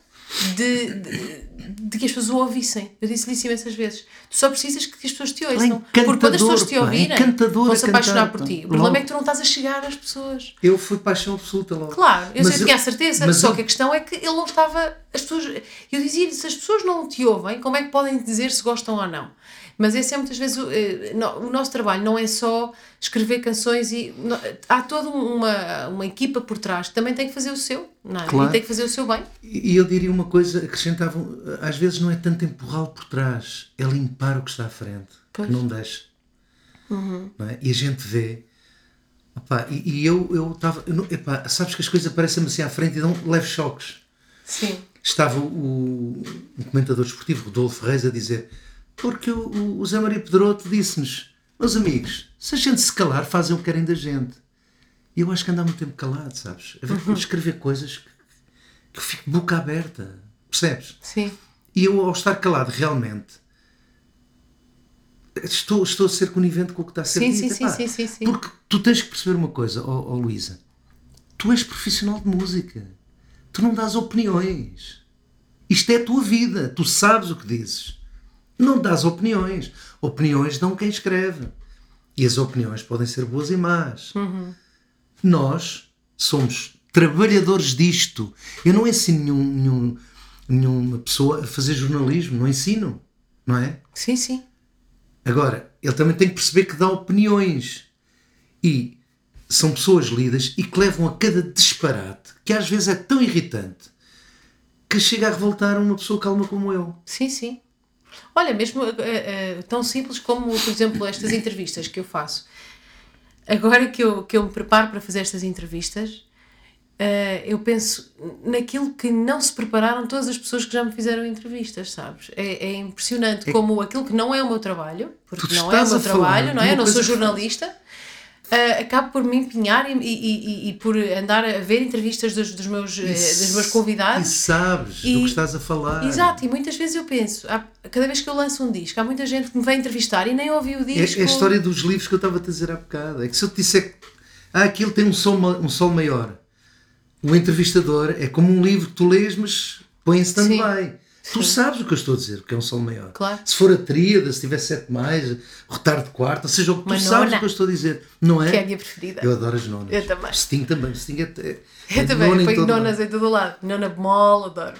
de, de, de que as pessoas o ouvissem. Eu disse-lhe isso imensas vezes. Tu só precisas que as pessoas te ouçam. Porque quando as pessoas te ouvirem, vão se apaixonar por ti. O problema Logo. é que tu não estás a chegar às pessoas. Eu fui paixão absoluta logo. Claro, eu sei, tinha a certeza, mas só eu- que a questão é que ele não estava. As pessoas, eu dizia-lhe: se as pessoas não te ouvem, como é que podem dizer se gostam ou não? Mas esse é muitas vezes o, eh, o nosso trabalho, não é só escrever canções e. há toda uma, uma equipa por trás que também tem que fazer o seu, não é? Claro. E tem que fazer o seu bem. E eu diria uma coisa, acrescentavam, às vezes não é tanto empurrá-lo por trás, é limpar o que está à frente, Pois. que não deixa. Não é? E a gente vê. E, e eu eu estava. sabes que as coisas aparecem-me assim à frente e dão leves choques. Sim. Estava o, um comentador esportivo, Rodolfo Reis, a dizer: porque o, o- o Zé Maria Pedroto disse-nos, meus amigos, se a gente se calar, fazem o que querem da gente. E eu acho que ando há muito tempo calado, sabes? A ver, Uhum. escrever coisas que, que eu fico boca aberta, percebes? Sim. E eu, ao estar calado, realmente, estou, estou a ser conivente com o que está a ser Sim, dito. sim, sim, sim, sim. Porque tu tens que perceber uma coisa, ó ó, Luísa. Tu és profissional de música. Tu não dás opiniões. Isto é a tua vida. Tu sabes o que dizes. Não dás opiniões. Opiniões dão quem escreve. E as opiniões podem ser boas e más. Nós somos trabalhadores disto. Eu não ensino nenhum, nenhum- nenhuma pessoa a fazer jornalismo. Não ensino. Não é? Sim, sim. Agora, ele também tem que perceber que dá opiniões. E são pessoas lidas e que levam a cada disparate, que às vezes é tão irritante, que chega a revoltar uma pessoa calma como eu. Sim, sim. Olha, mesmo eh, eh, tão simples como, por exemplo, estas entrevistas que eu faço. Agora que eu, que eu me preparo para fazer estas entrevistas, eh, eu penso naquilo que não se prepararam todas as pessoas que já me fizeram entrevistas, sabes? É, é impressionante como aquilo que não é o meu trabalho, porque não é o meu trabalho, não é? Eu não sou jornalista. Eh, acabo por me empenhar e, e- e- e por andar a ver entrevistas dos, dos meus, eh, dos meus convidados. E sabes do E- que estás a falar. Exato, e muitas vezes eu penso, há- cada vez que eu lanço um disco, há muita gente que me vem entrevistar e nem ouviu o É, disco. é a história dos livros que eu estava a dizer há bocado. É que se eu te disser que ah, aquilo tem um sol, um sol maior, o entrevistador é como um livro que tu lês, mas põe em stand-by. Tu sabes o que eu estou a dizer, que é um sol maior. Claro. Se for a tríada, se tiver sete mais, retardo de quarta, seja o que tu sabes o que eu estou a dizer. Não é? Que é a minha preferida. Eu adoro as nonas. Eu também. Sting também. Sting é, é, Eu é também, nona ponho nonas lado. em todo lado. Nona bemol, adoro.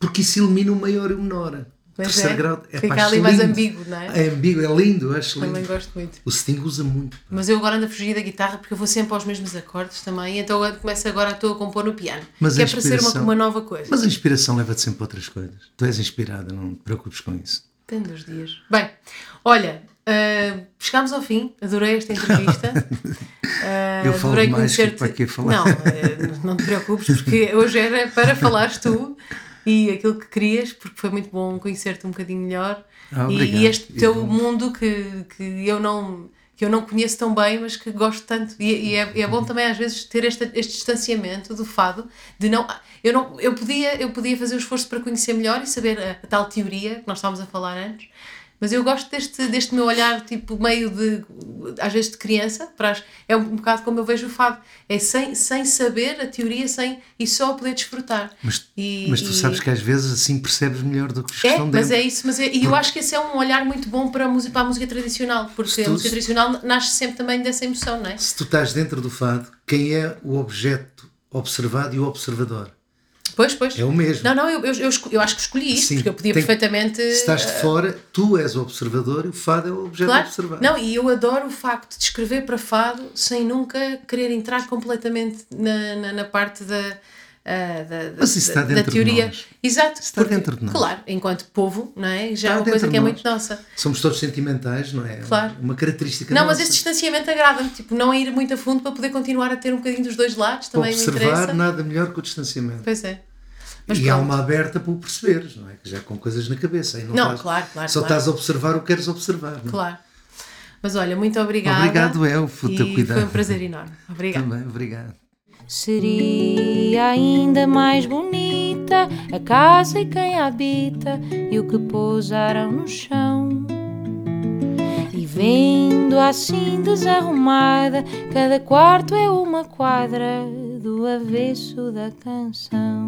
Porque isso elimina o maior e o menor. Mas Terceiro é. grau. É, Fica ali mais lindo. ambíguo, não é? É ambíguo, é lindo, acho lindo. Também gosto muito. O Sting usa muito. Mas eu agora ando a fugir da guitarra porque eu vou sempre aos mesmos acordes também, então eu começo agora a estou a compor no piano. Mas que a é para ser uma, uma nova coisa. Mas a inspiração leva-te sempre para outras coisas. Tu és inspirada, não te preocupes com isso. Depende dos dias. Bem, olha, ah, chegámos ao fim, adorei esta entrevista. Ah, <laughs> Eu falo adorei demais, conhecer-te. fico para a falar. Não, eh, não te preocupes, porque hoje era para falares tu <laughs> e aquilo que querias, porque foi muito bom conhecer-te um bocadinho melhor Ah, e, e este teu Igual. mundo que, que eu não. Que eu não conheço tão bem, mas que gosto tanto. E, e é, e é bom também, às vezes, ter este, este distanciamento do fado, de não. Eu, não eu, podia, eu podia fazer o esforço para conhecer melhor e saber a, a tal teoria que nós estávamos a falar antes, mas eu gosto deste, deste meu olhar, tipo, meio de. às vezes de criança, para é um bocado como eu vejo o fado. É sem, sem saber a teoria sem, e só poder desfrutar. Mas, E- mas tu e- sabes que às vezes assim percebes melhor do que os que é, estão mas dentro. é isso, mas é- e eu acho que esse é um olhar muito bom para a música, para a música tradicional, porque Se a tu- música tradicional nasce sempre também dessa emoção, não é? Se tu estás dentro do fado, quem é o objeto observado e o observador? Pois, pois. É o mesmo. Não, não, eu, eu, eu, eu acho que escolhi isto, Sim, porque eu podia tem- perfeitamente. Se estás de fora, tu és o observador e o fado é o objeto Claro. observado. Não, e eu adoro o facto de escrever para fado sem nunca querer entrar completamente na, na, na parte da, ah, da, da, Mas isso está da- da dentro de teoria. nós. Exato. Está dentro de nós. Claro, enquanto povo, não é? Já Está é uma dentro coisa que é muito nossa. Somos todos sentimentais, não é? Claro. Uma característica Não, mas nossa. esse distanciamento agrada-me, tipo, não ir muito a fundo para poder continuar a ter um bocadinho dos dois lados, Para também me observar, interessa. nada melhor que o distanciamento. Pois é. Mas e pronto. alma aberta para o perceberes, não é? Que já com coisas na cabeça. Não, Não, estás- claro, claro, Só claro. estás a observar o que queres observar. não é? Claro. Mas olha, muito obrigada. Obrigado, eu, pelo teu cuidado. Foi um prazer enorme. Obrigada. Também, obrigado. Seria ainda mais bonita a casa e quem a habita e o que pousaram no chão. E vendo assim desarrumada, cada quarto é uma quadra do avesso da canção.